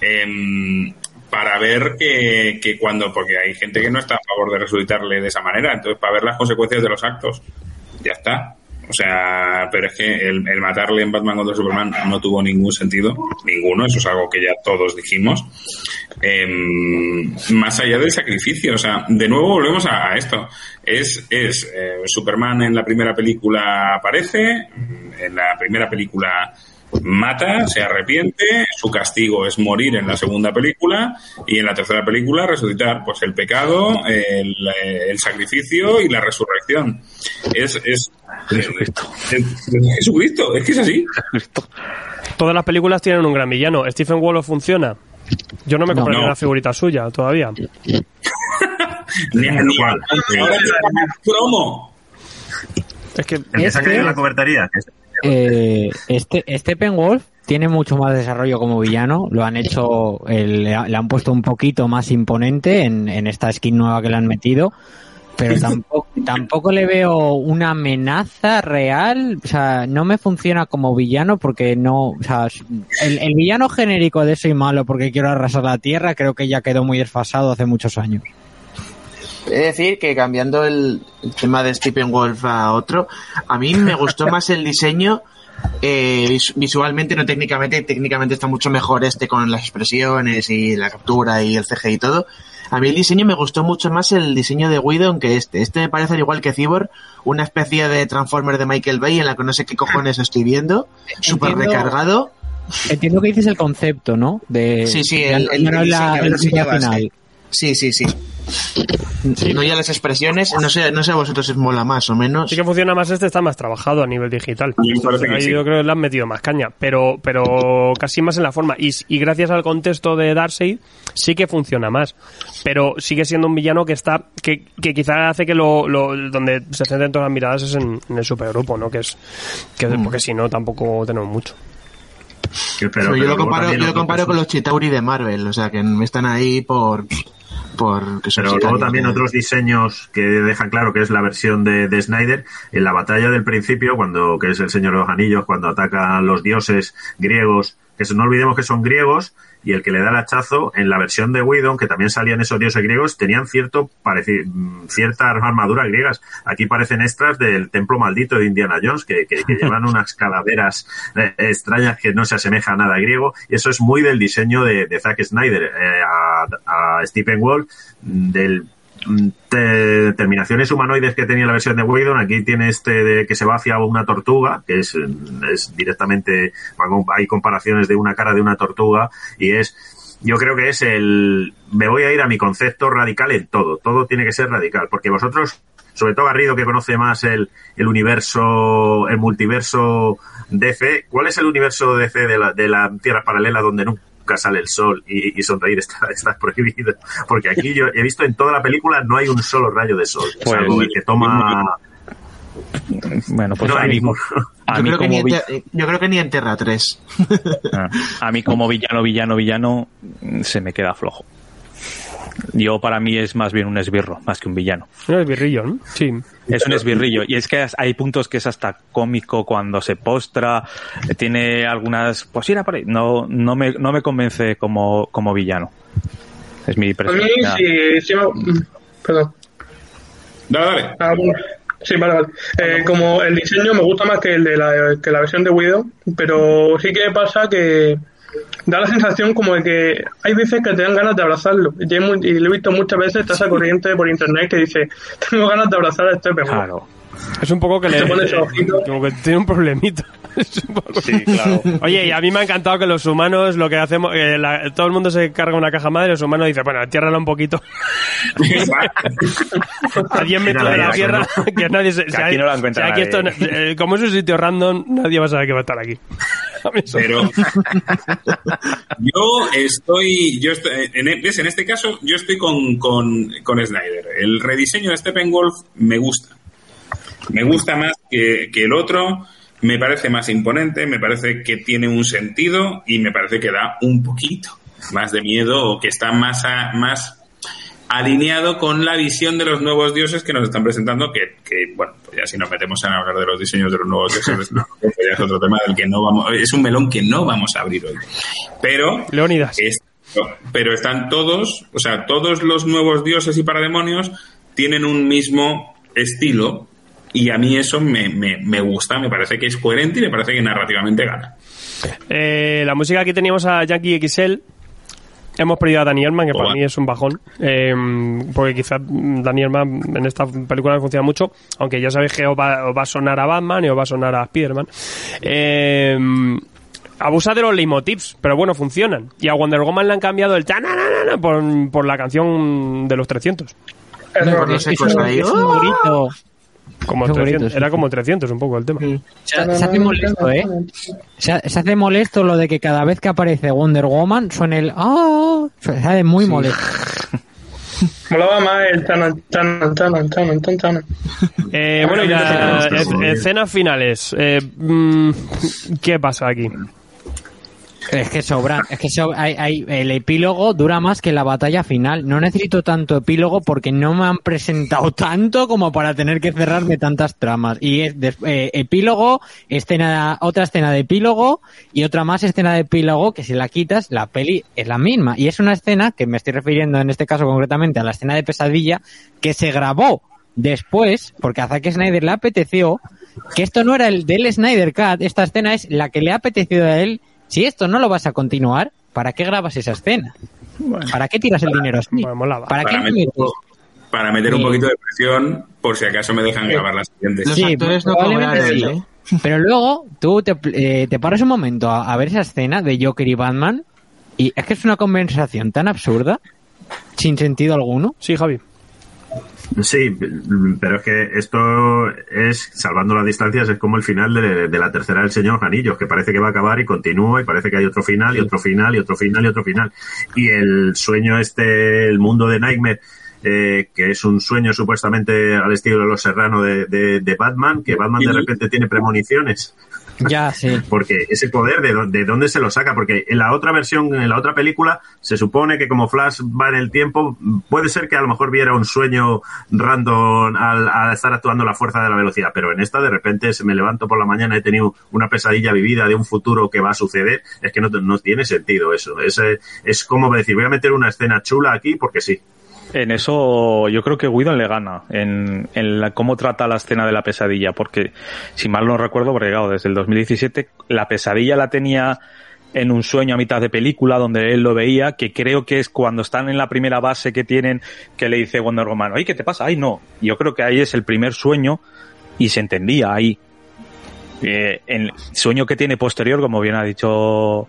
em, para ver que, que cuando, porque hay gente que no está a favor de resucitarle de esa manera, entonces para ver las consecuencias de los actos, ya está. O sea, pero es que el, matarle en Batman contra Superman no tuvo ningún sentido, ninguno, eso es algo que ya todos dijimos. Em, más allá del sacrificio, o sea, de nuevo volvemos a, a esto. Es, es eh, Superman en la primera película aparece, en la primera película mata, se arrepiente, su castigo es morir en la segunda película y en la tercera película resucitar, pues el pecado, el, el sacrificio y la resurrección. Es, es Jesucristo. es- es Jesucristo, es que es así. Todas las películas tienen un gran villano. ¿Stephen Wolf funciona? Yo no me compraría No. una figurita suya todavía. Ni, ni ahora promo. Es que El que Es se ha caído que- en la cobertería. Eh, este Steppenwolf tiene mucho más desarrollo como villano. Lo han hecho, el- le han puesto un poquito más imponente en, en esta skin nueva que le han metido. Pero tampoco, tampoco le veo una amenaza real. O sea, no me funciona como villano porque no. O sea, el, el villano genérico de soy malo porque quiero arrasar la tierra creo que ya quedó muy desfasado hace muchos años. He de decir que cambiando el, el tema de Stephen Wolf a otro, a mí me gustó más el diseño eh, vis- visualmente, no técnicamente. Técnicamente está mucho mejor este con las expresiones y la captura y el CG y todo. A mí el diseño me gustó mucho más el diseño de Whedon que este. Este me parece al igual que Cyborg, una especie de Transformer de Michael Bay en la que no sé qué cojones estoy viendo, súper recargado. Entiendo que dices el concepto, ¿no? De, Sí, sí, el, el es la, diseño, el el diseño final. Sí, sí, sí. No ya las expresiones, no sé, no sé a vosotros si mola más o menos. Sí que funciona más este, está más trabajado a nivel digital. Ahí sí. yo creo que le han metido más caña, pero, pero casi más en la forma. Y, y gracias al contexto de Darkseid, sí que funciona más. Pero sigue siendo un villano que está, que, que quizá hace que lo, lo- donde se centren todas las miradas es en, en el supergrupo, ¿no? Que es, que Mm. porque si no tampoco tenemos mucho. Que- pero- Pero yo lo comparo, yo lo comparo con los Chitauri de Marvel, o sea que me están ahí por. Por que son Pero luego también otros diseños que dejan claro que es la versión de, de Snyder. En la batalla del principio, cuando que es el Señor de los Anillos, cuando atacan los dioses griegos, que no olvidemos que son griegos, y el que le da el hachazo en la versión de Whedon, que también salían esos dioses griegos, tenían cierto mm, ciertas armaduras griegas. Aquí parecen extras del templo maldito de Indiana Jones, que, que- que llevan unas calaveras eh, extrañas que no se asemeja a nada griego, y eso es muy del diseño de, de Zack Snyder. Eh, a, a Stephen Wall, del te- terminaciones humanoides que tenía la versión de Whedon, aquí tiene este de que se va hacia una tortuga, que es, es directamente, hay comparaciones de una cara de una tortuga, y es, yo creo que es el, me voy a ir a mi concepto radical en todo, todo tiene que ser radical, porque vosotros, sobre todo Garrido que conoce más el, el universo, el multiverso DC, ¿cuál es el universo DC de la, de la Tierra Paralela donde nunca sale el sol y, y sonreír está, está prohibido? Porque aquí yo he visto en toda la película no hay un solo rayo de sol, Pues, salvo el que toma... Bueno, pues No a hay mí, ninguno. a yo, creo que ni como en vi- Ter- yo creo que ni en Terra 3. Ah, A mí como villano, villano, villano, se me queda flojo. Yo para mí es más bien un esbirro, más que un villano. No es birrillo, ¿no? Sí. Es un esbirrillo. Y es que hay puntos que es hasta cómico cuando se postra. Tiene algunas... Pues era por ahí. No, no, me, no me convence como, como villano. Es mi A mí impresión. sí, sí me... Perdón. Dale, dale. Ah, bueno. Sí, vale, vale. Eh, como el diseño me gusta más que el de la, que la versión de Widow, pero sí que pasa que da la sensación como de que hay veces que te dan ganas de abrazarlo. Y, lo he visto muchas veces, está esa corriente por internet que dice, tengo ganas de abrazar a este penguin. Claro. Es un poco que le. Ojito. Como que tiene un problemita. Es un poco- Sí, claro. Oye, y a mí me ha encantado que los humanos, lo que hacemos, eh, la- todo el mundo se carga una caja madre, los humanos dicen, bueno, entiérrala un poquito. A 10 metros de la tierra, que nadie se. Que aquí no la encuentra si aquí esto, eh, como es un sitio random, nadie va a saber que va a estar aquí. Pero yo estoy, yo estoy en, ves, en este caso, yo estoy con, con, con Snyder. El rediseño de Steppenwolf me gusta. Me gusta más que, que el otro, me parece más imponente, me parece que tiene un sentido y me parece que da un poquito más de miedo o que está más, a- más alineado con la visión de los nuevos dioses que nos están presentando, que, que, bueno, pues ya si nos metemos en hablar de los diseños de los nuevos dioses, pues no, ya es otro tema del que no vamos, es un melón que no vamos a abrir hoy. Pero Leónidas. es- pero están todos, o sea, todos los nuevos dioses y parademonios tienen un mismo estilo y a mí eso me, me, me gusta, me parece que es coherente y me parece que narrativamente gana. Eh, la música aquí teníamos a Jackie XL. Hemos perdido a Daniel Elman, que para mí es un bajón. eh, porque quizás Daniel Elman en esta película no funciona mucho. Aunque ya sabéis que o va, o va a sonar a Batman y o va a sonar a Spiderman. Eh, abusa de los leitmotivs, pero bueno, funcionan. Y a Wonder Woman le han cambiado el tananana por, por la canción de los 300. Error. no sé, Es cosa un- ahí. es un grito. Como Son 300, bonitos, sí. era como 300 un poco el tema. Se, se hace molesto, ¿eh? Se, se hace molesto lo de que cada vez que aparece Wonder Woman suene el ¡Ah! Se hace muy molesto. Molaba más el tanan, tanan, tanan. Eh, bueno, y las escenas finales. Eh, mm, ¿Qué pasa aquí? Es que sobran, es que so- hay, el epílogo dura más que la batalla final. No necesito tanto epílogo porque no me han presentado tanto como para tener que cerrarme tantas tramas. Y es des- eh, epílogo, escena, otra escena de epílogo y otra más escena de epílogo que si la quitas, la peli es la misma. Y es una escena que me estoy refiriendo en este caso concretamente a la escena de pesadilla que se grabó después, porque a Zack Snyder le apeteció, que esto no era el del Snyder Cut, esta escena es la que le ha apetecido a él. Si esto no lo vas a continuar, ¿para qué grabas esa escena? ¿Para qué tiras el dinero así? Bueno. ¿Para qué meter, para meter un poquito de presión por si acaso me dejan grabar las siguientes. Los Sí, actores no sí. ¿eh? Pero luego tú te, eh, te paras un momento a, a ver esa escena de Joker y Batman y es que es una conversación tan absurda, sin sentido alguno. Sí, Javi. Sí, pero es que esto es, salvando las distancias, es como el final de, la tercera del Señor Anillos, que parece que va a acabar y continúa y parece que hay otro final y otro final y otro final y otro final. Y el sueño este, el mundo de Nightmare, eh, que es un sueño supuestamente al estilo de los Serrano de, de, de Batman, que Batman de repente tiene premoniciones. Ya, sí. Porque ese poder, ¿de, ¿de dónde se lo saca? Porque en la otra versión, en la otra película, se supone que como Flash va en el tiempo, puede ser que a lo mejor viera un sueño random al, al estar actuando la fuerza de la velocidad, pero en esta de repente se me levanto por la mañana, he tenido una pesadilla vivida de un futuro que va a suceder, es que no, no tiene sentido eso. Es, es como decir, voy a meter una escena chula aquí porque sí. En eso yo creo que Whedon le gana, en, en la- cómo trata la escena de la pesadilla, porque si mal no recuerdo, claro, desde el 2017 la pesadilla la tenía en un sueño a mitad de película donde él lo veía, que creo que es cuando están en la primera base que tienen, que le dice Wonder Woman, oye, ¿qué te pasa? Ay, no. Yo creo que ahí es el primer sueño y se entendía ahí. Eh, el sueño que tiene posterior, como bien ha dicho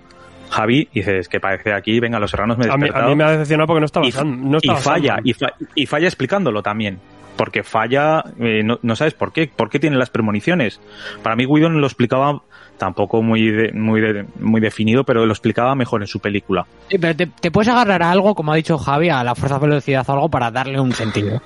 Javi, dices que parece aquí, venga, los serranos me he A mí, a despertado". mí me ha decepcionado porque no estaba y, Sam- no y falla, y, fa- y falla explicándolo también. Porque falla, eh, no, no sabes por qué, por qué tiene las premoniciones. Para mí Whedon lo explicaba tampoco muy de- muy de- muy definido, pero lo explicaba mejor en su película. Sí, pero te, te puedes agarrar a algo, como ha dicho Javi, a la fuerza velocidad o algo para darle un sentido.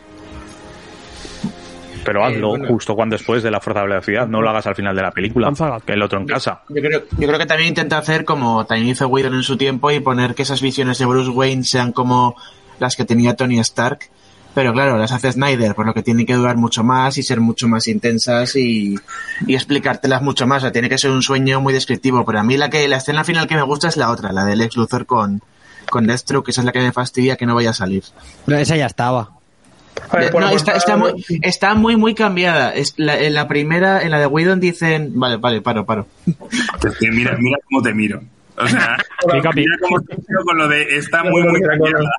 Pero hazlo bueno. justo cuando después de la fuerza de velocidad, no lo hagas al final de la película, que el otro en casa. Yo creo, yo creo que también intenta hacer como también hizo Whedon en su tiempo y poner que esas visiones de Bruce Wayne sean como las que tenía Tony Stark. Pero claro, las hace Snyder, por lo que tienen que durar mucho más y ser mucho más intensas y, y explicártelas mucho más. O sea, tiene que ser un sueño muy descriptivo. Pero a mí la que la escena final que me gusta es la otra, la del ex Luthor con, con Deathstroke, que esa es la que me fastidia que no vaya a salir. Pero esa ya estaba. Ver, No, está, está muy, está muy, muy cambiada. Es la, en la primera, en la de Whedon dicen... Vale, vale, paro, paro. Mira, mira cómo te miro. O sea, mira cómo te miro con lo de está muy, muy cambiada.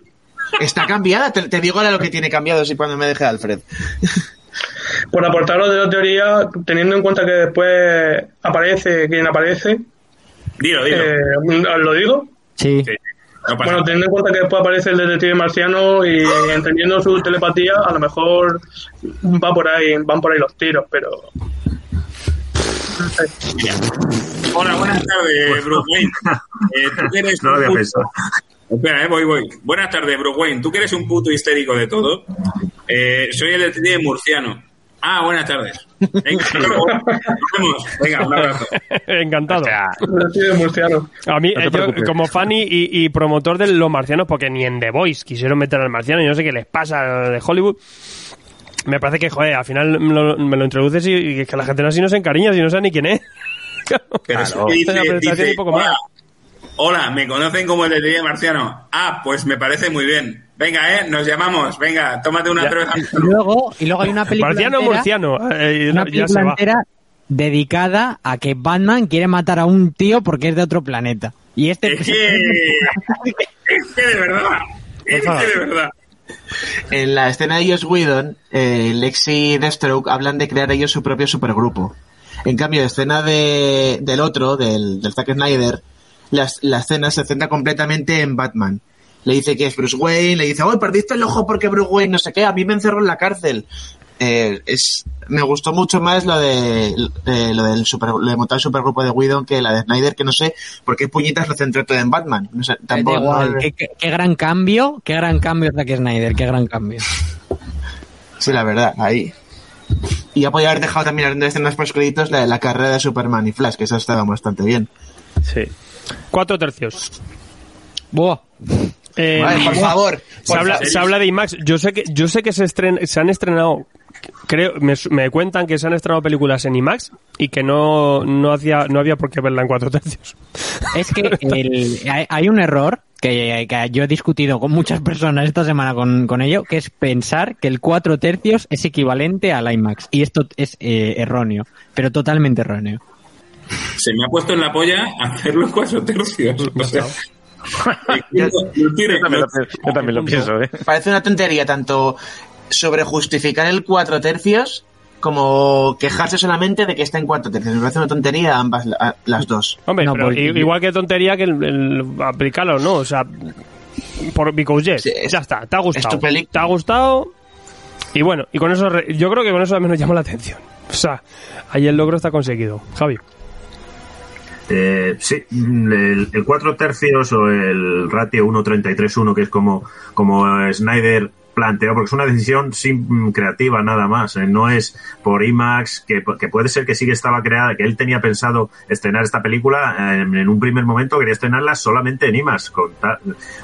Está cambiada, te, te digo ahora lo que tiene cambiado si cuando me deje Alfred. por aportaros de la teoría, teniendo en cuenta que después aparece quien aparece, Dilo, dilo. eh, ¿lo digo? Sí. Sí, no Bueno, teniendo en cuenta que después aparece el detective marciano y entendiendo su telepatía, a lo mejor va por ahí, van por ahí los tiros, pero Hola, buenas tardes, Bruce Wayne. Eh, ¿tú que eres No lo un había pensado. Espera, eh, voy, voy. Buenas tardes, Bruce Wayne. ¿Tú que eres un puto histérico de todo? Eh, soy el detective murciano. Ah, buenas tardes. Venga, un abrazo. Encantado. murciano. A mí, No eh, yo, como fan y, promotor de los marcianos, porque ni en The Voice quisieron meter al marciano, y no sé qué les pasa de Hollywood. Me parece que, joder, al final me lo, me lo introduces y, y que la gente no así no se encariña, si no sabe ni quién es. Pero es Claro. que dice, La presentación dice, y poco hola, más. hola, me conocen como el detective marciano. Ah, pues me parece muy bien. Venga, eh, nos llamamos. Venga, tómate una cerveza. Y luego, y luego hay una película Marciano, entera, murciano. eh, una no, ya se película va. entera dedicada a que Batman quiere matar a un tío porque es de otro planeta. Y este Es que, es que de verdad, es que de verdad. En la escena de Joss Whedon, eh, Lex y Deathstroke hablan de crear ellos su propio supergrupo. En cambio, la escena de, del otro, del, del Zack Snyder, la, la escena se centra completamente en Batman. Le dice que es Bruce Wayne, le dice, oh, perdiste el ojo porque Bruce Wayne no sé qué, a mí me encerró en la cárcel. Eh, es, me gustó mucho más lo de, de- lo del super, lo de montar el supergrupo de Whedon que la de Snyder, que no sé por qué puñitas lo centró todo en Batman. No sé, tampoco, igual, qué, qué- qué gran cambio, qué gran cambio Zack Snyder, qué gran cambio. Sí, la verdad, ahí. Y ya podía haber dejado también de escenas post créditos la de la carrera de Superman y Flash, que eso estaba bastante bien. Sí. Cuatro tercios. Buah. Eh, Vale, por favor. se, habla, favor. se habla de IMAX. Yo sé que, yo sé que se, estren- se han estrenado. Creo, me, me cuentan que se han estrenado películas en IMAX y que no, no, hacía, no había por qué verla en cuatro tercios. Es que el- hay, hay un error que, que yo he discutido con muchas personas esta semana con, con ello, que es pensar que el 4 tercios es equivalente al IMAX. Y esto es eh, erróneo, pero totalmente erróneo. Se me ha puesto en la polla hacerlo en cuatro tercios. O sea, Yo también, lo, yo también lo pienso, ¿eh? Parece una tontería tanto sobre justificar el cuatro tercios como quejarse solamente de que está en cuatro tercios. Me parece una tontería ambas la- las dos. Hombre, No, pero porque- i- igual que tontería que el, el aplicarlo, ¿no? O sea, por because yes, Sí, es- ya está, te ha gustado. Te ha gustado y bueno, y con eso yo creo que con eso al menos llama la atención. O sea, ahí el logro está conseguido. Javi. Eh, sí, mm, el, el 4 tercios o el ratio 1.33.1, que es como, como Snyder planteó, porque es una decisión sin, creativa nada más, eh, no es por IMAX, que, que puede ser que sí que estaba creada, que él tenía pensado estrenar esta película, eh, en un primer momento quería estrenarla solamente en IMAX, con ta-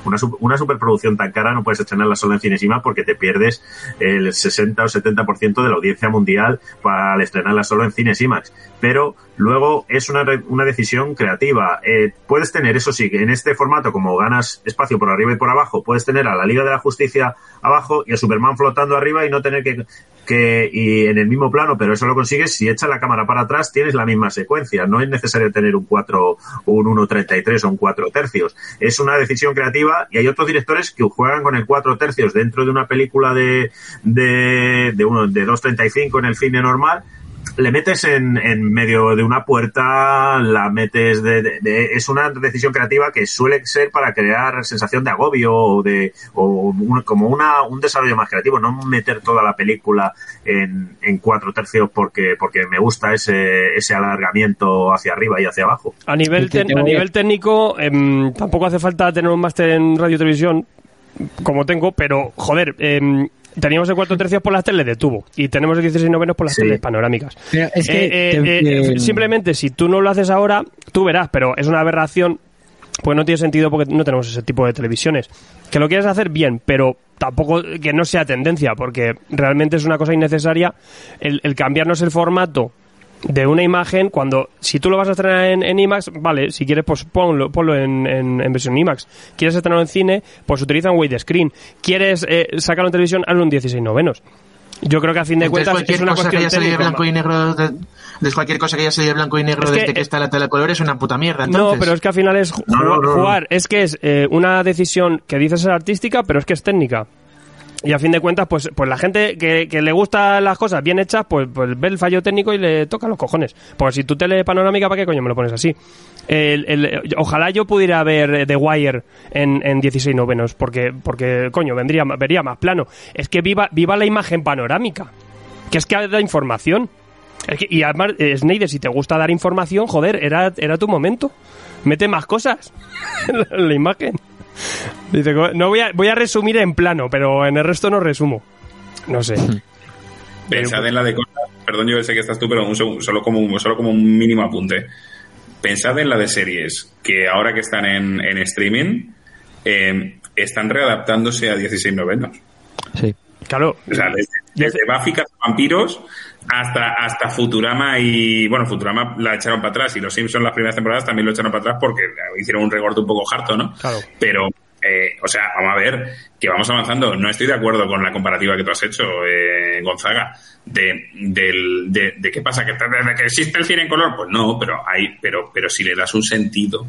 una, una superproducción tan cara no puedes estrenarla solo en cines IMAX porque te pierdes el 60 o 70% de la audiencia mundial para estrenarla solo en cines IMAX, pero luego es una, una decisión creativa. Eh, puedes tener, eso sí, en este formato, como ganas espacio por arriba y por abajo, puedes tener a la Liga de la Justicia abajo y a Superman flotando arriba y no tener que, que y en el mismo plano, pero eso lo consigues si echas la cámara para atrás, tienes la misma secuencia. No es necesario tener un 4 o un 1.33 o un 4 tercios. Es una decisión creativa y hay otros directores que juegan con el 4 tercios dentro de una película de, de, de, uno, de 2.35 en el cine normal le metes en, en medio de una puerta, la metes de, de- de- es una decisión creativa que suele ser para crear sensación de agobio o de o un- como una, un desarrollo más creativo, no meter toda la película en, en cuatro tercios porque porque me gusta ese ese alargamiento hacia arriba y hacia abajo. A nivel, ten- te a nivel técnico, em, tampoco hace falta tener un máster en radio y televisión, como tengo, pero joder, em, teníamos el cuatro tercios por las teles de tubo y tenemos el 16 novenos por las Sí. teles panorámicas. Pero es que Eh, eh, te- eh, te- simplemente si tú no lo haces ahora, tú verás, pero es una aberración, pues no tiene sentido porque no tenemos ese tipo de televisiones. Que lo quieres hacer bien, pero tampoco que no sea tendencia, porque realmente es una cosa innecesaria el, el cambiarnos el formato de una imagen cuando si tú lo vas a estrenar en, en IMAX, vale, si quieres pues ponlo, ponlo en, en- en versión IMAX. Quieres estrenarlo en cine, pues utiliza un widescreen. Quieres eh, sacarlo en televisión, hazlo en 16 novenos. Yo creo que a fin de Entonces, cuentas es una cosa que cuestión de técnica. blanco y negro, de, de cualquier cosa que haya salido de blanco y negro Es que- desde que está la tela color es una puta mierda. Entonces. No, pero es que al final es ju- No, no, no, no. jugar. Es que es eh, una decisión que dices ser artística, pero es que es técnica. Y a fin de cuentas, pues, pues la gente que, le gusta las cosas bien hechas, pues, pues ve el fallo técnico y le toca los cojones. Porque si tú tele panorámica, ¿para qué coño me lo pones así? Ojalá yo pudiera ver The Wire en, en 16 novenos, porque, porque coño, vendría, vería más plano. Es que viva, viva la imagen panorámica, que es que da información. Es que- y además, eh, Snyder, si te gusta dar información, joder, era, era tu momento. Mete más cosas la imagen. Dice, no voy a, voy a resumir en plano, pero en el resto no resumo. No sé. Pensad en la de cosas. Perdón, yo sé que estás tú, pero un segundo, solo, como, un- solo como un mínimo apunte. Pensad en la de series, que ahora que están en, en streaming, eh, están readaptándose a 16 novenos. Sí. Claro. O sea, desde, desde Buffy Vampiros hasta, hasta Futurama y, bueno, Futurama la echaron para atrás y los Simpsons las primeras temporadas también lo echaron para atrás porque hicieron un recorte un poco harto, ¿no? Claro. Pero, eh, o sea, vamos a ver que vamos avanzando. No estoy de acuerdo con la comparativa que tú has hecho, eh, Gonzaga, de, del, de, de qué pasa, que desde que existe el cine en color, pues no, pero hay, pero, pero si le das un sentido.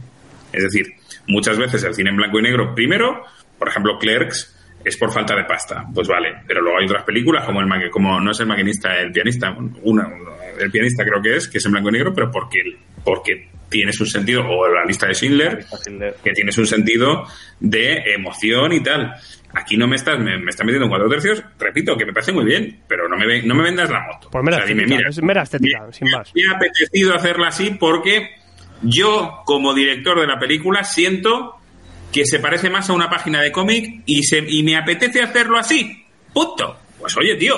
Es decir, muchas veces el cine en blanco y negro, primero, por ejemplo, Clerks, es por falta de pasta. Pues vale, pero luego hay otras películas como el como no es el maquinista, el pianista, una, una- el pianista creo que es, que es en blanco y negro, pero porque porque tiene su sentido o la lista de Schindler, que tiene su sentido de emoción y tal. Aquí no me estás me, me estás metiendo en cuatro tercios, repito, que me parece muy bien, pero no me no me vendas la moto. Pues mera O sea, dime, estética, mira, es mera estética, me- sin más. me ha apetecido hacerla así porque yo, como director de la película, siento que se parece más a una página de cómic y, se, y me apetece hacerlo así. Punto. Pues oye, tío,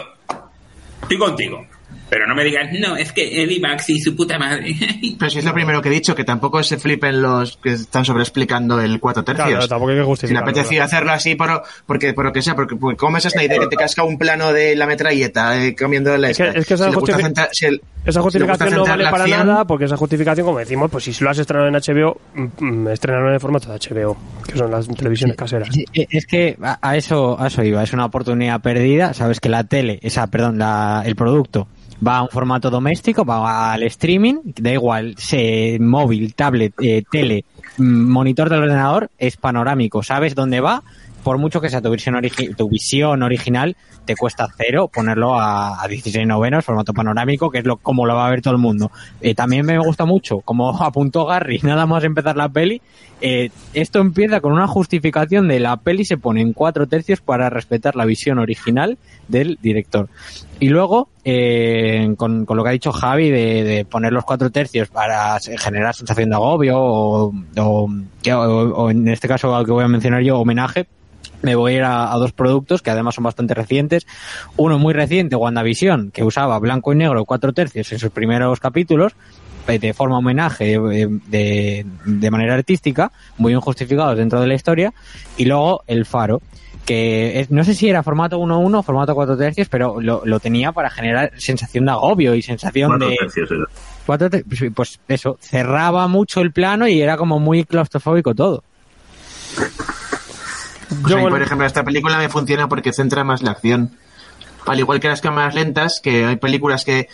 estoy contigo. Pero no me digas, no, es que el IMAX y su puta madre. Pero si es lo primero que he dicho, que tampoco se flipen los que están sobreexplicando el cuatro tercios. Claro, tampoco hay que Si le apetecía hacerlo así, por, porque, por lo que sea, porque, porque como esa Snyder que te casca un plano de la metralleta eh, comiendo la Es que- esta. es que esa si le gusta justifi- centrar- si el- Esa si le gusta justificación no vale para acción, nada porque esa justificación, como decimos, pues si lo has estrenado en HBO, mm, mm, estrenarlo en el formato de HBO, que son las televisiones caseras. Sí, eh, Es que a a eso, a eso iba, es una oportunidad perdida. Sabes que la tele, esa, perdón, la, el producto va a un formato doméstico, va al streaming, da igual, se, móvil, tablet, eh, tele, mm, monitor del ordenador, es panorámico, sabes dónde va, por mucho que sea tu visión, origi- tu visión original, te cuesta cero ponerlo a, a 16 novenos, formato panorámico, que es lo como lo va a ver todo el mundo. Eh, también me gusta mucho, como apuntó Gary, nada más empezar la peli, eh, esto empieza con una justificación de la peli se pone en cuatro tercios para respetar la visión original del director. Y luego, eh, con, con lo que ha dicho Javi de, poner los cuatro tercios para generar sensación de agobio o, o, o- en este caso que voy a mencionar yo, homenaje, me voy a ir a, a dos productos que además son bastante recientes. Uno muy reciente, WandaVision, que usaba blanco y negro cuatro tercios en sus primeros capítulos, eh, de forma homenaje, eh, de, de manera artística, muy bien justificados dentro de la historia. Y luego El Faro, que es- no sé si era formato 1.1 o formato 4 tercios, pero lo, lo tenía para generar sensación de agobio y sensación Cuatro de... tercios era. ter- pues- pues eso, cerraba mucho el plano y era como muy claustrofóbico todo. Pues Yo, a mí, por ejemplo, esta película me funciona porque centra más la acción. Al igual que las cámaras lentas, que hay películas que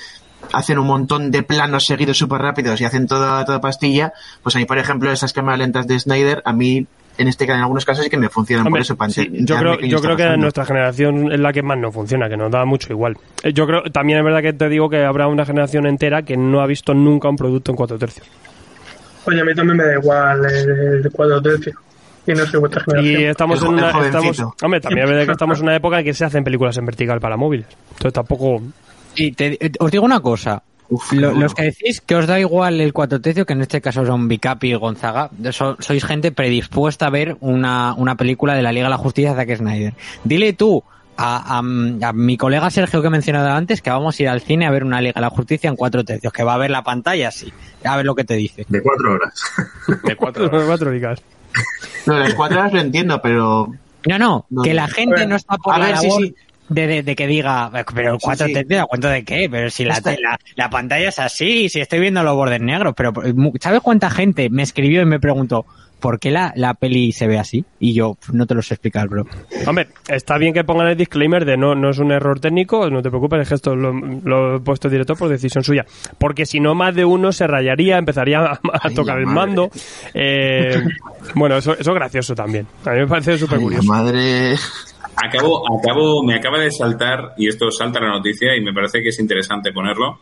hacen un montón de planos seguidos súper rápidos y hacen toda, toda pastilla, pues a mí, por ejemplo, esas cámaras lentas de Snyder, a mí, en este caso, en algunos casos sí que me funcionan Hombre, por eso. sí, yo creo, yo creo que nuestra generación es la que más no funciona, que nos da mucho igual. Eh, Yo creo, también es verdad que te digo que habrá una generación entera que no ha visto nunca un producto en cuatro tercios. Oye, a mí también me da igual el, el cuadro tercio. Y no soy vuestra generación. Y estamos El en una, estamos, hombre, también es verdad que estamos en una época en que se hacen películas en vertical para móviles. Entonces tampoco, Y te- eh, os digo una cosa. Uf, Lo- no. los que decís que os da igual el cuatro tercio, que en este caso son Bicapi y Gonzaga, so- sois gente predispuesta a ver una, una película de la Liga de la Justicia de Zack Snyder. Dile tú a, a- a mi colega Sergio que he mencionado antes que vamos a ir al cine a ver una Liga de la Justicia en cuatro tercios, que va a ver la pantalla así, a ver lo que te dice. De cuatro horas. De cuatro. cuatro No, las cuatro horas lo entiendo, pero No, no, No, que la gente ver, no está por a la ver, sí, labor sí. De, de- de que diga, pero Sí, cuatro sí. tercios, ¿a cuento de qué? Pero si la, la, la pantalla es así, si estoy viendo los bordes negros, pero mu- ¿sabes cuánta gente me escribió y me preguntó, ¿por qué la, la peli se ve así? Y yo, "Pf, no te lo sé explicar, bro. Hombre, está bien que pongan el disclaimer de no, no es un error técnico, no te preocupes, es que esto lo, lo he puesto directo por decisión suya. Porque si no, más de uno se rayaría, empezaría a, a Ay, tocar el mando. Eh, bueno, eso, eso es gracioso también. A mí me parece súper curioso. madre. Acabo, acabo, me acaba de saltar, y esto salta la noticia, y me parece que es interesante ponerlo.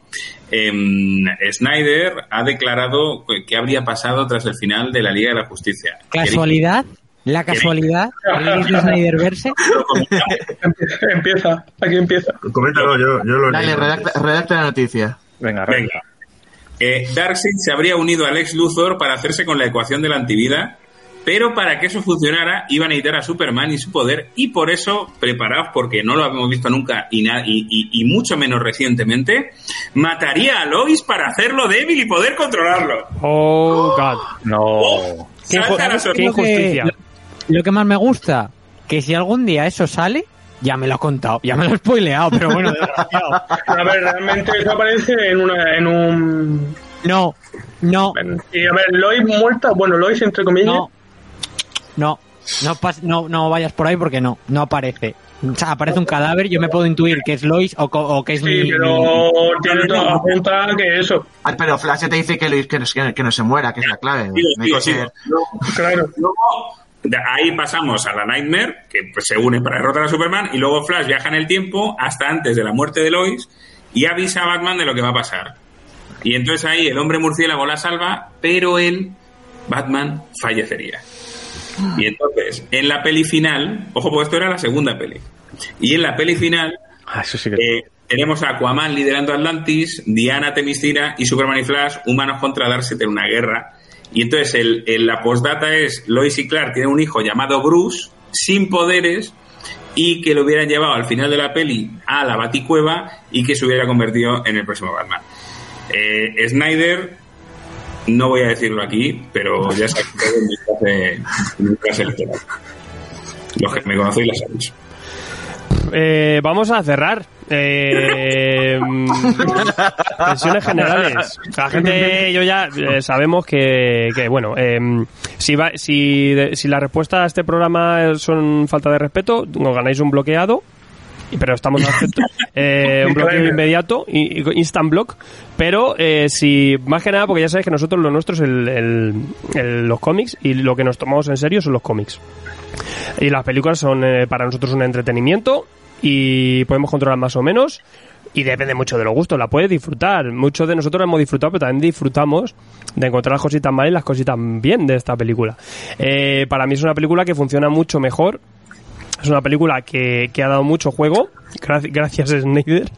Em, Snyder ha declarado que habría pasado tras el final de la Liga de la Justicia. ¿Casualidad? ¿La casualidad? ¿El de Snyderverse? Empieza, aquí empieza. Coméntalo, yo, yo lo Dale, leo. redacta, redacta la noticia. Venga, venga. Venga. Eh, Darkseid se habría unido a Lex Luthor para hacerse con la ecuación de la antivida, pero para que eso funcionara iban a necesitar a Superman y su poder, y por eso, preparaos porque no lo habíamos visto nunca y, y, y- y mucho menos recientemente, mataría a Lois para hacerlo débil y poder controlarlo. Oh, God. No. Qué, la qué sorpresa. injusticia. Lo, lo que más me gusta, que si algún día eso sale, ya me lo ha contado, ya me lo he spoileado, pero bueno, desgraciado. A ver, realmente eso aparece en, una, en un... No, no, y a ver, Lois muerta, bueno, Lois entre comillas, no, no, no, pas- no, no vayas por ahí porque no, no aparece. O sea, aparece un cadáver, yo me puedo intuir que es Lois o, co- o que es sí, mi... pero tiene todo apunta que eso, pero Flash ya te dice que, Luis, que, no, que, que no se muera, que es la clave. Que claro. Luego, de ahí pasamos a la Nightmare, que pues, se une para derrotar a Superman, y luego Flash viaja en el tiempo hasta antes de la muerte de Lois y avisa a Batman de lo que va a pasar. Y entonces ahí el hombre murciélago la salva, pero él, Batman, fallecería. Y entonces, en la peli final, ojo, porque esto era la segunda peli, y en la peli final Ah, eso sí que. eh, tenemos a Aquaman liderando Atlantis, Diana Temistira y Superman y Flash humanos contra Darkseid en una guerra. Y entonces el, el- la postdata es Lois y Clark tienen un hijo llamado Bruce, sin poderes, y que lo hubieran llevado al final de la peli a la Baticueva y que se hubiera convertido en el próximo Batman. Eh, Snyder, no voy a decirlo aquí, pero ya sabéis mensaje- un mensaje electoral. Los que me conocéis lo sabéis. Eh, vamos a cerrar. Eh, pensiones generales. La gente, yo ya eh, sabemos que, que, bueno, eh, si, va, si, de- si la respuesta a este programa son falta de respeto, nos ganáis un bloqueado. pero estamos eh, un bloqueo inmediato, instant block, pero eh, si, más que nada, porque ya sabes que nosotros lo nuestro es el, el- el- los cómics y lo que nos tomamos en serio son los cómics. Y las películas son eh, para nosotros un entretenimiento y podemos controlar más o menos y depende mucho de los gustos, la puedes disfrutar. Muchos de nosotros la hemos disfrutado, pero también disfrutamos de encontrar las cositas mal y las cositas bien de esta película. Eh, para mí es una película que funciona mucho mejor. Es una película que, que ha dado mucho juego, gra- gracias Snyder,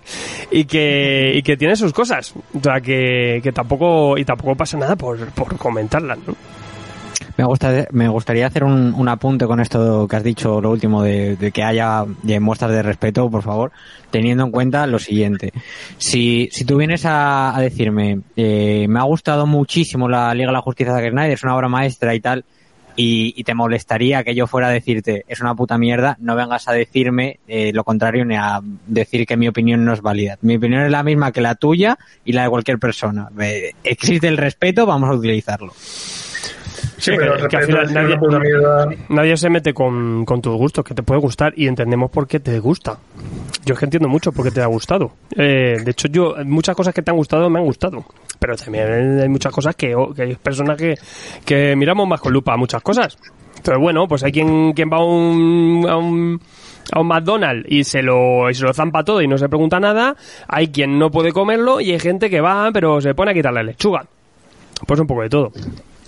y que, y que tiene sus cosas. O sea, que, que tampoco, y tampoco pasa nada por, por comentarlas, ¿no? Me, gusta, me gustaría hacer un, un apunte con esto que has dicho, lo último, de, que haya de muestras de respeto, por favor, teniendo en cuenta lo siguiente. Si, si tú vienes a, a decirme, eh, me ha gustado muchísimo la Liga de la Justicia de Snyder, es una obra maestra y tal, y, y te molestaría que yo fuera a decirte, es una puta mierda, no vengas a decirme eh, lo contrario ni a decir que mi opinión no es válida. Mi opinión es la misma que la tuya y la de cualquier persona. Eh, existe el respeto, vamos a utilizarlo. Sí, Sí, pero que- que al respeto final es nadie- una puta mierda. Nadie se mete con, con tus gustos, que te puede gustar y entendemos por qué te gusta. Yo es que entiendo mucho por qué te ha gustado. Eh, de hecho, yo muchas cosas que te han gustado me han gustado. Pero también hay muchas cosas que, que hay personas que, que miramos más con lupa muchas cosas. Entonces, bueno, pues hay quien, quien va a un, a un a un McDonald's y se lo y se lo zampa todo y no se pregunta nada, hay quien no puede comerlo y hay gente que va pero se pone a quitarle la lechuga. Pues un poco de todo.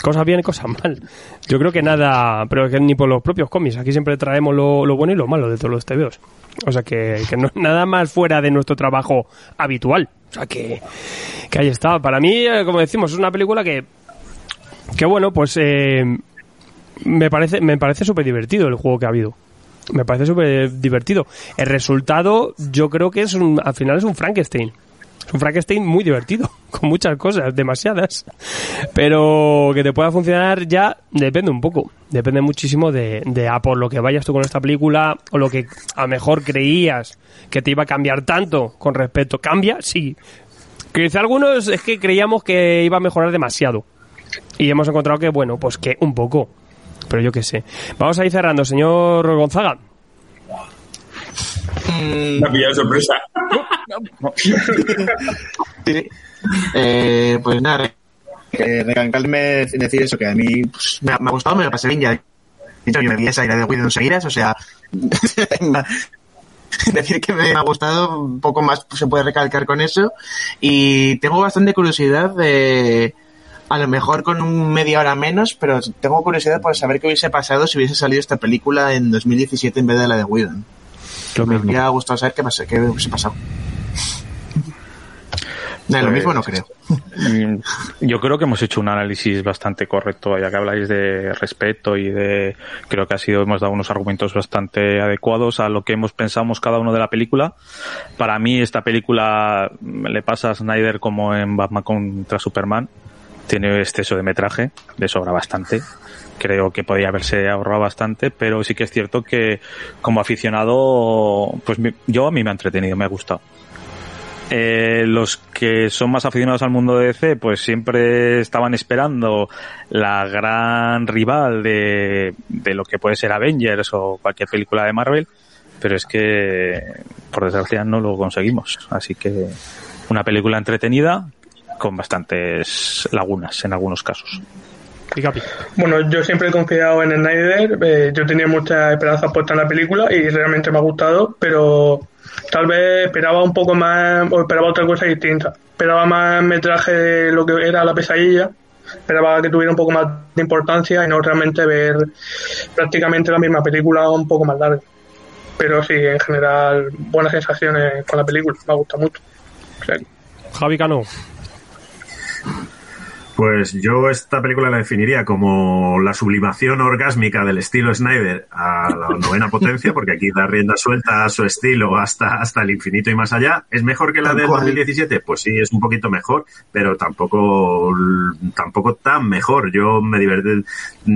Cosas bien y cosas mal. Yo creo que nada, pero que ni por los propios cómics. Aquí siempre traemos lo, lo bueno y lo malo de todos los TVOs. O sea que, que nada más fuera de nuestro trabajo habitual. O sea que, que ahí está. Para mí, eh, como decimos, es una película que, que bueno, pues eh, me parece, me parece súper divertido el juego que ha habido. Me parece súper divertido. El resultado, yo creo que es un, al final es un Frankenstein. Es un Frankenstein muy divertido, con muchas cosas, demasiadas. Pero que te pueda funcionar ya depende un poco. Depende muchísimo de, de a por lo que vayas tú con esta película o lo que a lo mejor creías que te iba a cambiar tanto con respecto. ¿Cambia? Sí. Dice algunos es que creíamos que iba a mejorar demasiado. Y hemos encontrado que, bueno, pues que un poco. Pero yo qué sé. Vamos a ir cerrando, señor Gonzaga. Me ha pillado sorpresa. Sí. Eh, pues nada, eh, recalcarme decir eso, que a mí pues, me, ha, me ha gustado, me lo pasé bien ya. De hecho, yo me vi esa ira de Widow seguidas, o sea, decir que me ha gustado, un poco más se puede recalcar con eso. Y tengo bastante curiosidad de, a lo mejor con un media hora menos, pero tengo curiosidad por saber qué hubiese pasado si hubiese salido esta película en 2017 en vez de la de Whedon. Lo Me mismo. habría gustado saber qué, pasó, qué hubiese pasado. No, lo Pues- mismo no creo. Mm, Yo creo que hemos hecho un análisis bastante correcto, ya que habláis de respeto y de, creo que ha sido, hemos dado unos argumentos bastante adecuados a lo que hemos pensamos cada uno de la película. Para mí esta película mm, le pasa a Snyder como en Batman contra Superman. Tiene exceso de metraje, le sobra bastante. Creo que podría haberse ahorrado bastante, pero sí que es cierto que como aficionado, pues yo a mí me ha entretenido, me ha gustado. Eh, los que son más aficionados al mundo de DC, pues siempre estaban esperando la gran rival de, de lo que puede ser Avengers o cualquier película de Marvel, pero es que, por desgracia, no lo conseguimos. Así que una película entretenida con bastantes lagunas en algunos casos. Bueno, yo siempre he confiado en Snyder, eh, yo tenía muchas esperanzas puestas en la película y realmente me ha gustado, pero tal vez esperaba un poco más, o esperaba otra cosa distinta. Esperaba más metraje de lo que era la pesadilla, esperaba que tuviera un poco más de importancia y no realmente ver prácticamente la misma película un poco más larga. Pero sí, en general, buenas sensaciones con la película, me ha gustado mucho. O sea, Javi Cano. Pues yo esta película la definiría como la sublimación orgásmica del estilo Snyder a la novena potencia, porque aquí da rienda suelta a su estilo hasta, hasta el infinito y más allá. ¿Es mejor que la del cual. 2017? Pues sí, es un poquito mejor, pero tampoco, tampoco tan mejor. Yo me divertí.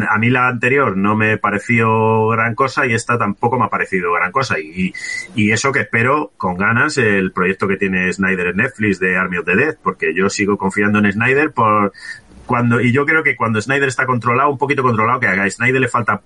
A mí la anterior no me pareció gran cosa y esta tampoco me ha parecido gran cosa. Y, y eso que espero con ganas el proyecto que tiene Snyder en Netflix de Army of the Dead, porque yo sigo confiando en Snyder por cuando y yo creo que cuando Snyder está controlado, un poquito controlado, que a Snyder le falta,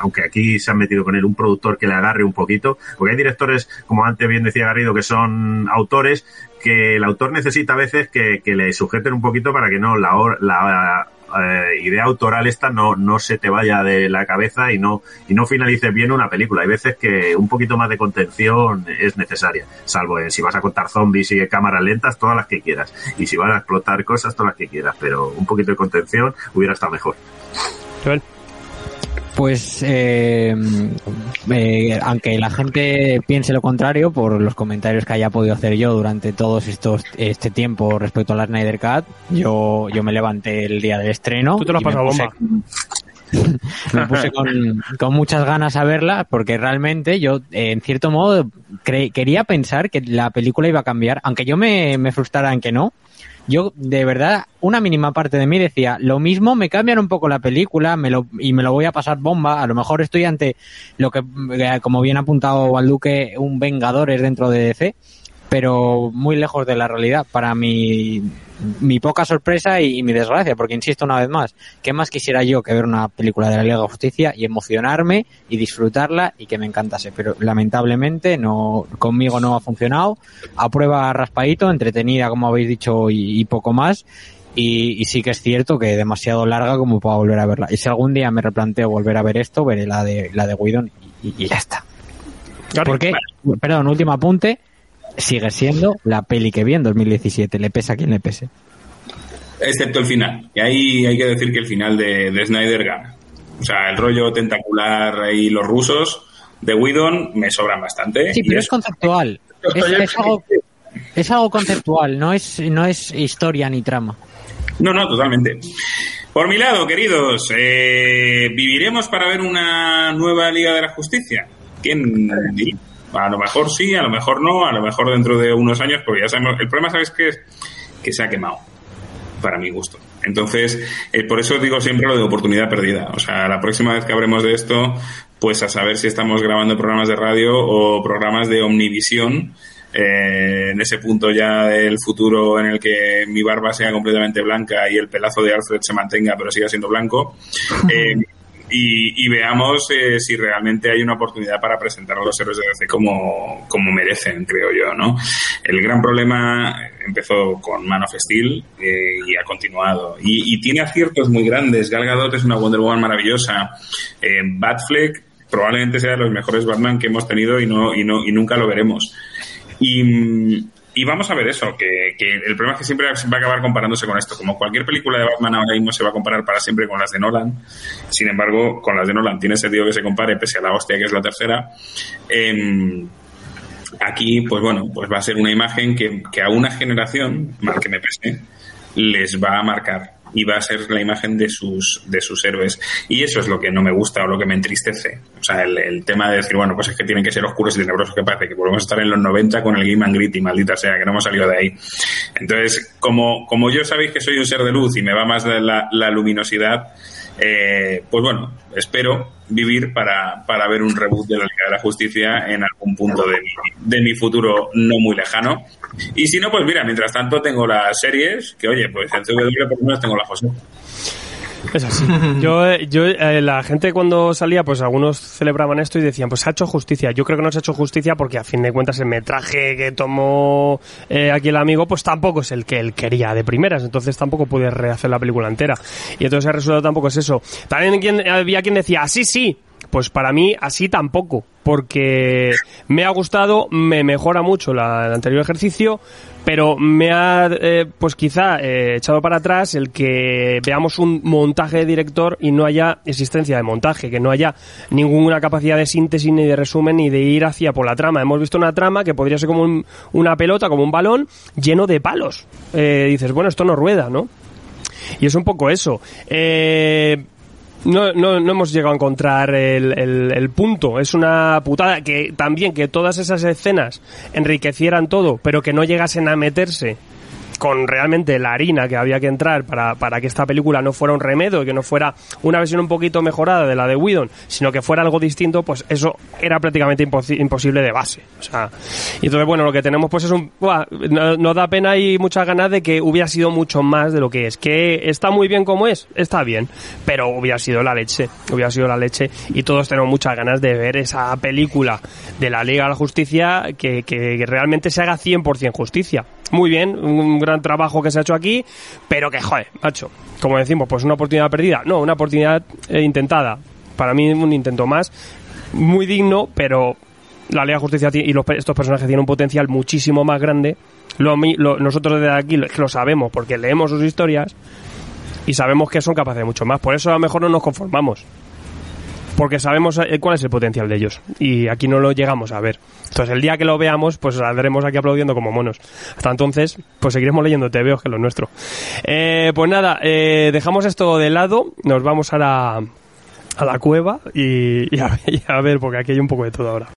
aunque aquí se han metido con él, un productor que le agarre un poquito, porque hay directores, como antes bien decía Garrido, que son autores, que el autor necesita a veces que, que le sujeten un poquito para que no la, la eh, idea autoral esta no, no se te vaya de la cabeza y no, y no finalices bien una película. Hay veces que un poquito más de contención es necesaria, salvo si vas a contar zombies y cámaras lentas, todas las que quieras. Y si vas a explotar cosas, todas las que quieras. Pero un poquito de contención hubiera estado mejor. Pues, eh, eh, aunque la gente piense lo contrario, por los comentarios que haya podido hacer yo durante todos estos este tiempo respecto a la Snyder Cut, yo, yo me levanté el día del estreno. Tú te lo has pasado bomba. me puse con, con, muchas ganas a verla porque realmente yo, en cierto modo, quería pensar que la película iba a cambiar, aunque yo me, me frustrara en que no yo de verdad, una mínima parte de mí decía, lo mismo me cambian un poco la película me lo, y me lo voy a pasar bomba, a lo mejor estoy ante lo que, eh, como bien ha apuntado Valduque, un Vengadores dentro de DC, pero muy lejos de la realidad. Para mi, mi poca sorpresa y, mi desgracia, porque insisto una vez más, ¿qué más quisiera yo que ver una película de la Liga de Justicia y emocionarme y disfrutarla y que me encantase? Pero lamentablemente no, conmigo no ha funcionado. A prueba raspadito, entretenida como habéis dicho y, poco más. Y, sí que es cierto que demasiado larga como para volver a verla. Y si algún día me replanteo volver a ver esto, veré la de la de Whedon y, ya está. Porque, perdón, último apunte, sigue siendo la peli que vi en 2017, le pesa a quien le pese. Excepto el final. Y ahí hay que decir que el final de, Snyder gana. O sea, el rollo tentacular y los rusos de Whedon me sobran bastante. Sí, pero es, conceptual. Es, algo, es, algo, conceptual, no es, no es historia ni trama. No, no, totalmente. Por mi lado, queridos, eh, ¿viviremos para ver una nueva Liga de la Justicia? ¿Quién diría? A lo mejor sí, a lo mejor no, a lo mejor dentro de unos años, porque ya sabemos, el problema, ¿sabes qué es? Que se ha quemado, para mi gusto. Entonces, eh, por eso digo siempre lo de oportunidad perdida. O sea, la próxima vez que hablemos de esto, pues a saber si estamos grabando programas de radio o programas de omnivisión, eh, en ese punto ya del futuro en el que mi barba sea completamente blanca y el pelazo de Alfred se mantenga pero siga siendo blanco. Eh, y, veamos eh, si realmente hay una oportunidad para presentar a los héroes de DC como, como merecen, creo yo, ¿no? El gran problema empezó con Man of Steel eh, y ha continuado. Y, tiene aciertos muy grandes. Gal Gadot es una Wonder Woman maravillosa. Eh, Batfleck probablemente sea de los mejores Batman que hemos tenido y no y no y nunca lo veremos. Y, y vamos a ver eso, que, el problema es que siempre va a acabar comparándose con esto. Como cualquier película de Batman ahora mismo se va a comparar para siempre con las de Nolan. Sin embargo, con las de Nolan tiene sentido que se compare, pese a la hostia que es la tercera. Em, aquí, pues bueno, pues va a ser una imagen que, que a una generación, mal que me pese, les va a marcar y va a ser la imagen de sus, de sus héroes. Y eso es lo que no me gusta o lo que me entristece. O sea, el, tema de decir, bueno, pues es que tienen que ser oscuros y tenebrosos, que parece que volvemos a estar en los 90 con el Game and Gritty, maldita sea, que no hemos salido de ahí. Entonces, como, como yo sabéis que soy un ser de luz y me va más la luminosidad, eh, pues bueno, espero vivir para, para ver un reboot de la Liga de la Justicia en algún punto de mi, de mi futuro no muy lejano. Y si no, pues mira, mientras tanto tengo las series, que oye, pues en CW por lo menos tengo la José. Es así. Yo, yo eh, la gente cuando salía, pues algunos celebraban esto y decían, pues se ha hecho justicia. Yo creo que no se ha hecho justicia porque a fin de cuentas el metraje que tomó eh, aquí el amigo, pues tampoco es el que él quería de primeras. Entonces tampoco puede rehacer la película entera. Y entonces el resultado tampoco es eso. También quien, había quien decía, así sí. Pues para mí así tampoco, porque me ha gustado, me mejora mucho la, el anterior ejercicio, pero me ha, eh, pues quizá, eh, echado para atrás el que veamos un montaje de director y no haya existencia de montaje, que no haya ninguna capacidad de síntesis ni de resumen ni de ir hacia por la trama. Hemos visto una trama que podría ser como una pelota, como un balón, lleno de palos. Eh, dices, bueno, esto no rueda, ¿no? Y es un poco eso. Eh, no, no, no hemos llegado a encontrar el, el, punto. Es una putada que también que todas esas escenas enriquecieran todo, pero que no llegasen a meterse con realmente la harina que había que entrar para, para que esta película no fuera un remedio, que no fuera una versión un poquito mejorada de la de Whedon, sino que fuera algo distinto, pues eso era prácticamente imposi- imposible de base. O sea, entonces, bueno, lo que tenemos pues es un... buah, no- nos da pena y muchas ganas de que hubiera sido mucho más de lo que es. Que está muy bien como es, está bien, pero hubiera sido la leche, hubiera sido la leche y todos tenemos muchas ganas de ver esa película de la Liga de la Justicia que- que realmente se haga 100% justicia. Muy bien, un gran trabajo que se ha hecho aquí, pero que, joder, macho, como decimos, pues una oportunidad perdida. No, una oportunidad eh, intentada. Para mí un intento más, muy digno, pero la Liga de Justicia ti- y los, estos personajes tienen un potencial muchísimo más grande. Lo, lo- nosotros desde aquí lo, lo sabemos porque leemos sus historias y sabemos que son capaces de mucho más. Por eso a lo mejor no nos conformamos. Porque sabemos eh, cuál es el potencial de ellos. Y aquí no lo llegamos a ver. Entonces el día que lo veamos, pues saldremos aquí aplaudiendo como monos. Hasta entonces, pues seguiremos leyendo TVO, que es lo nuestro. Eh, pues nada, eh, dejamos esto de lado. Nos vamos ahora a la cueva y, y a, y a ver, porque aquí hay un poco de todo ahora.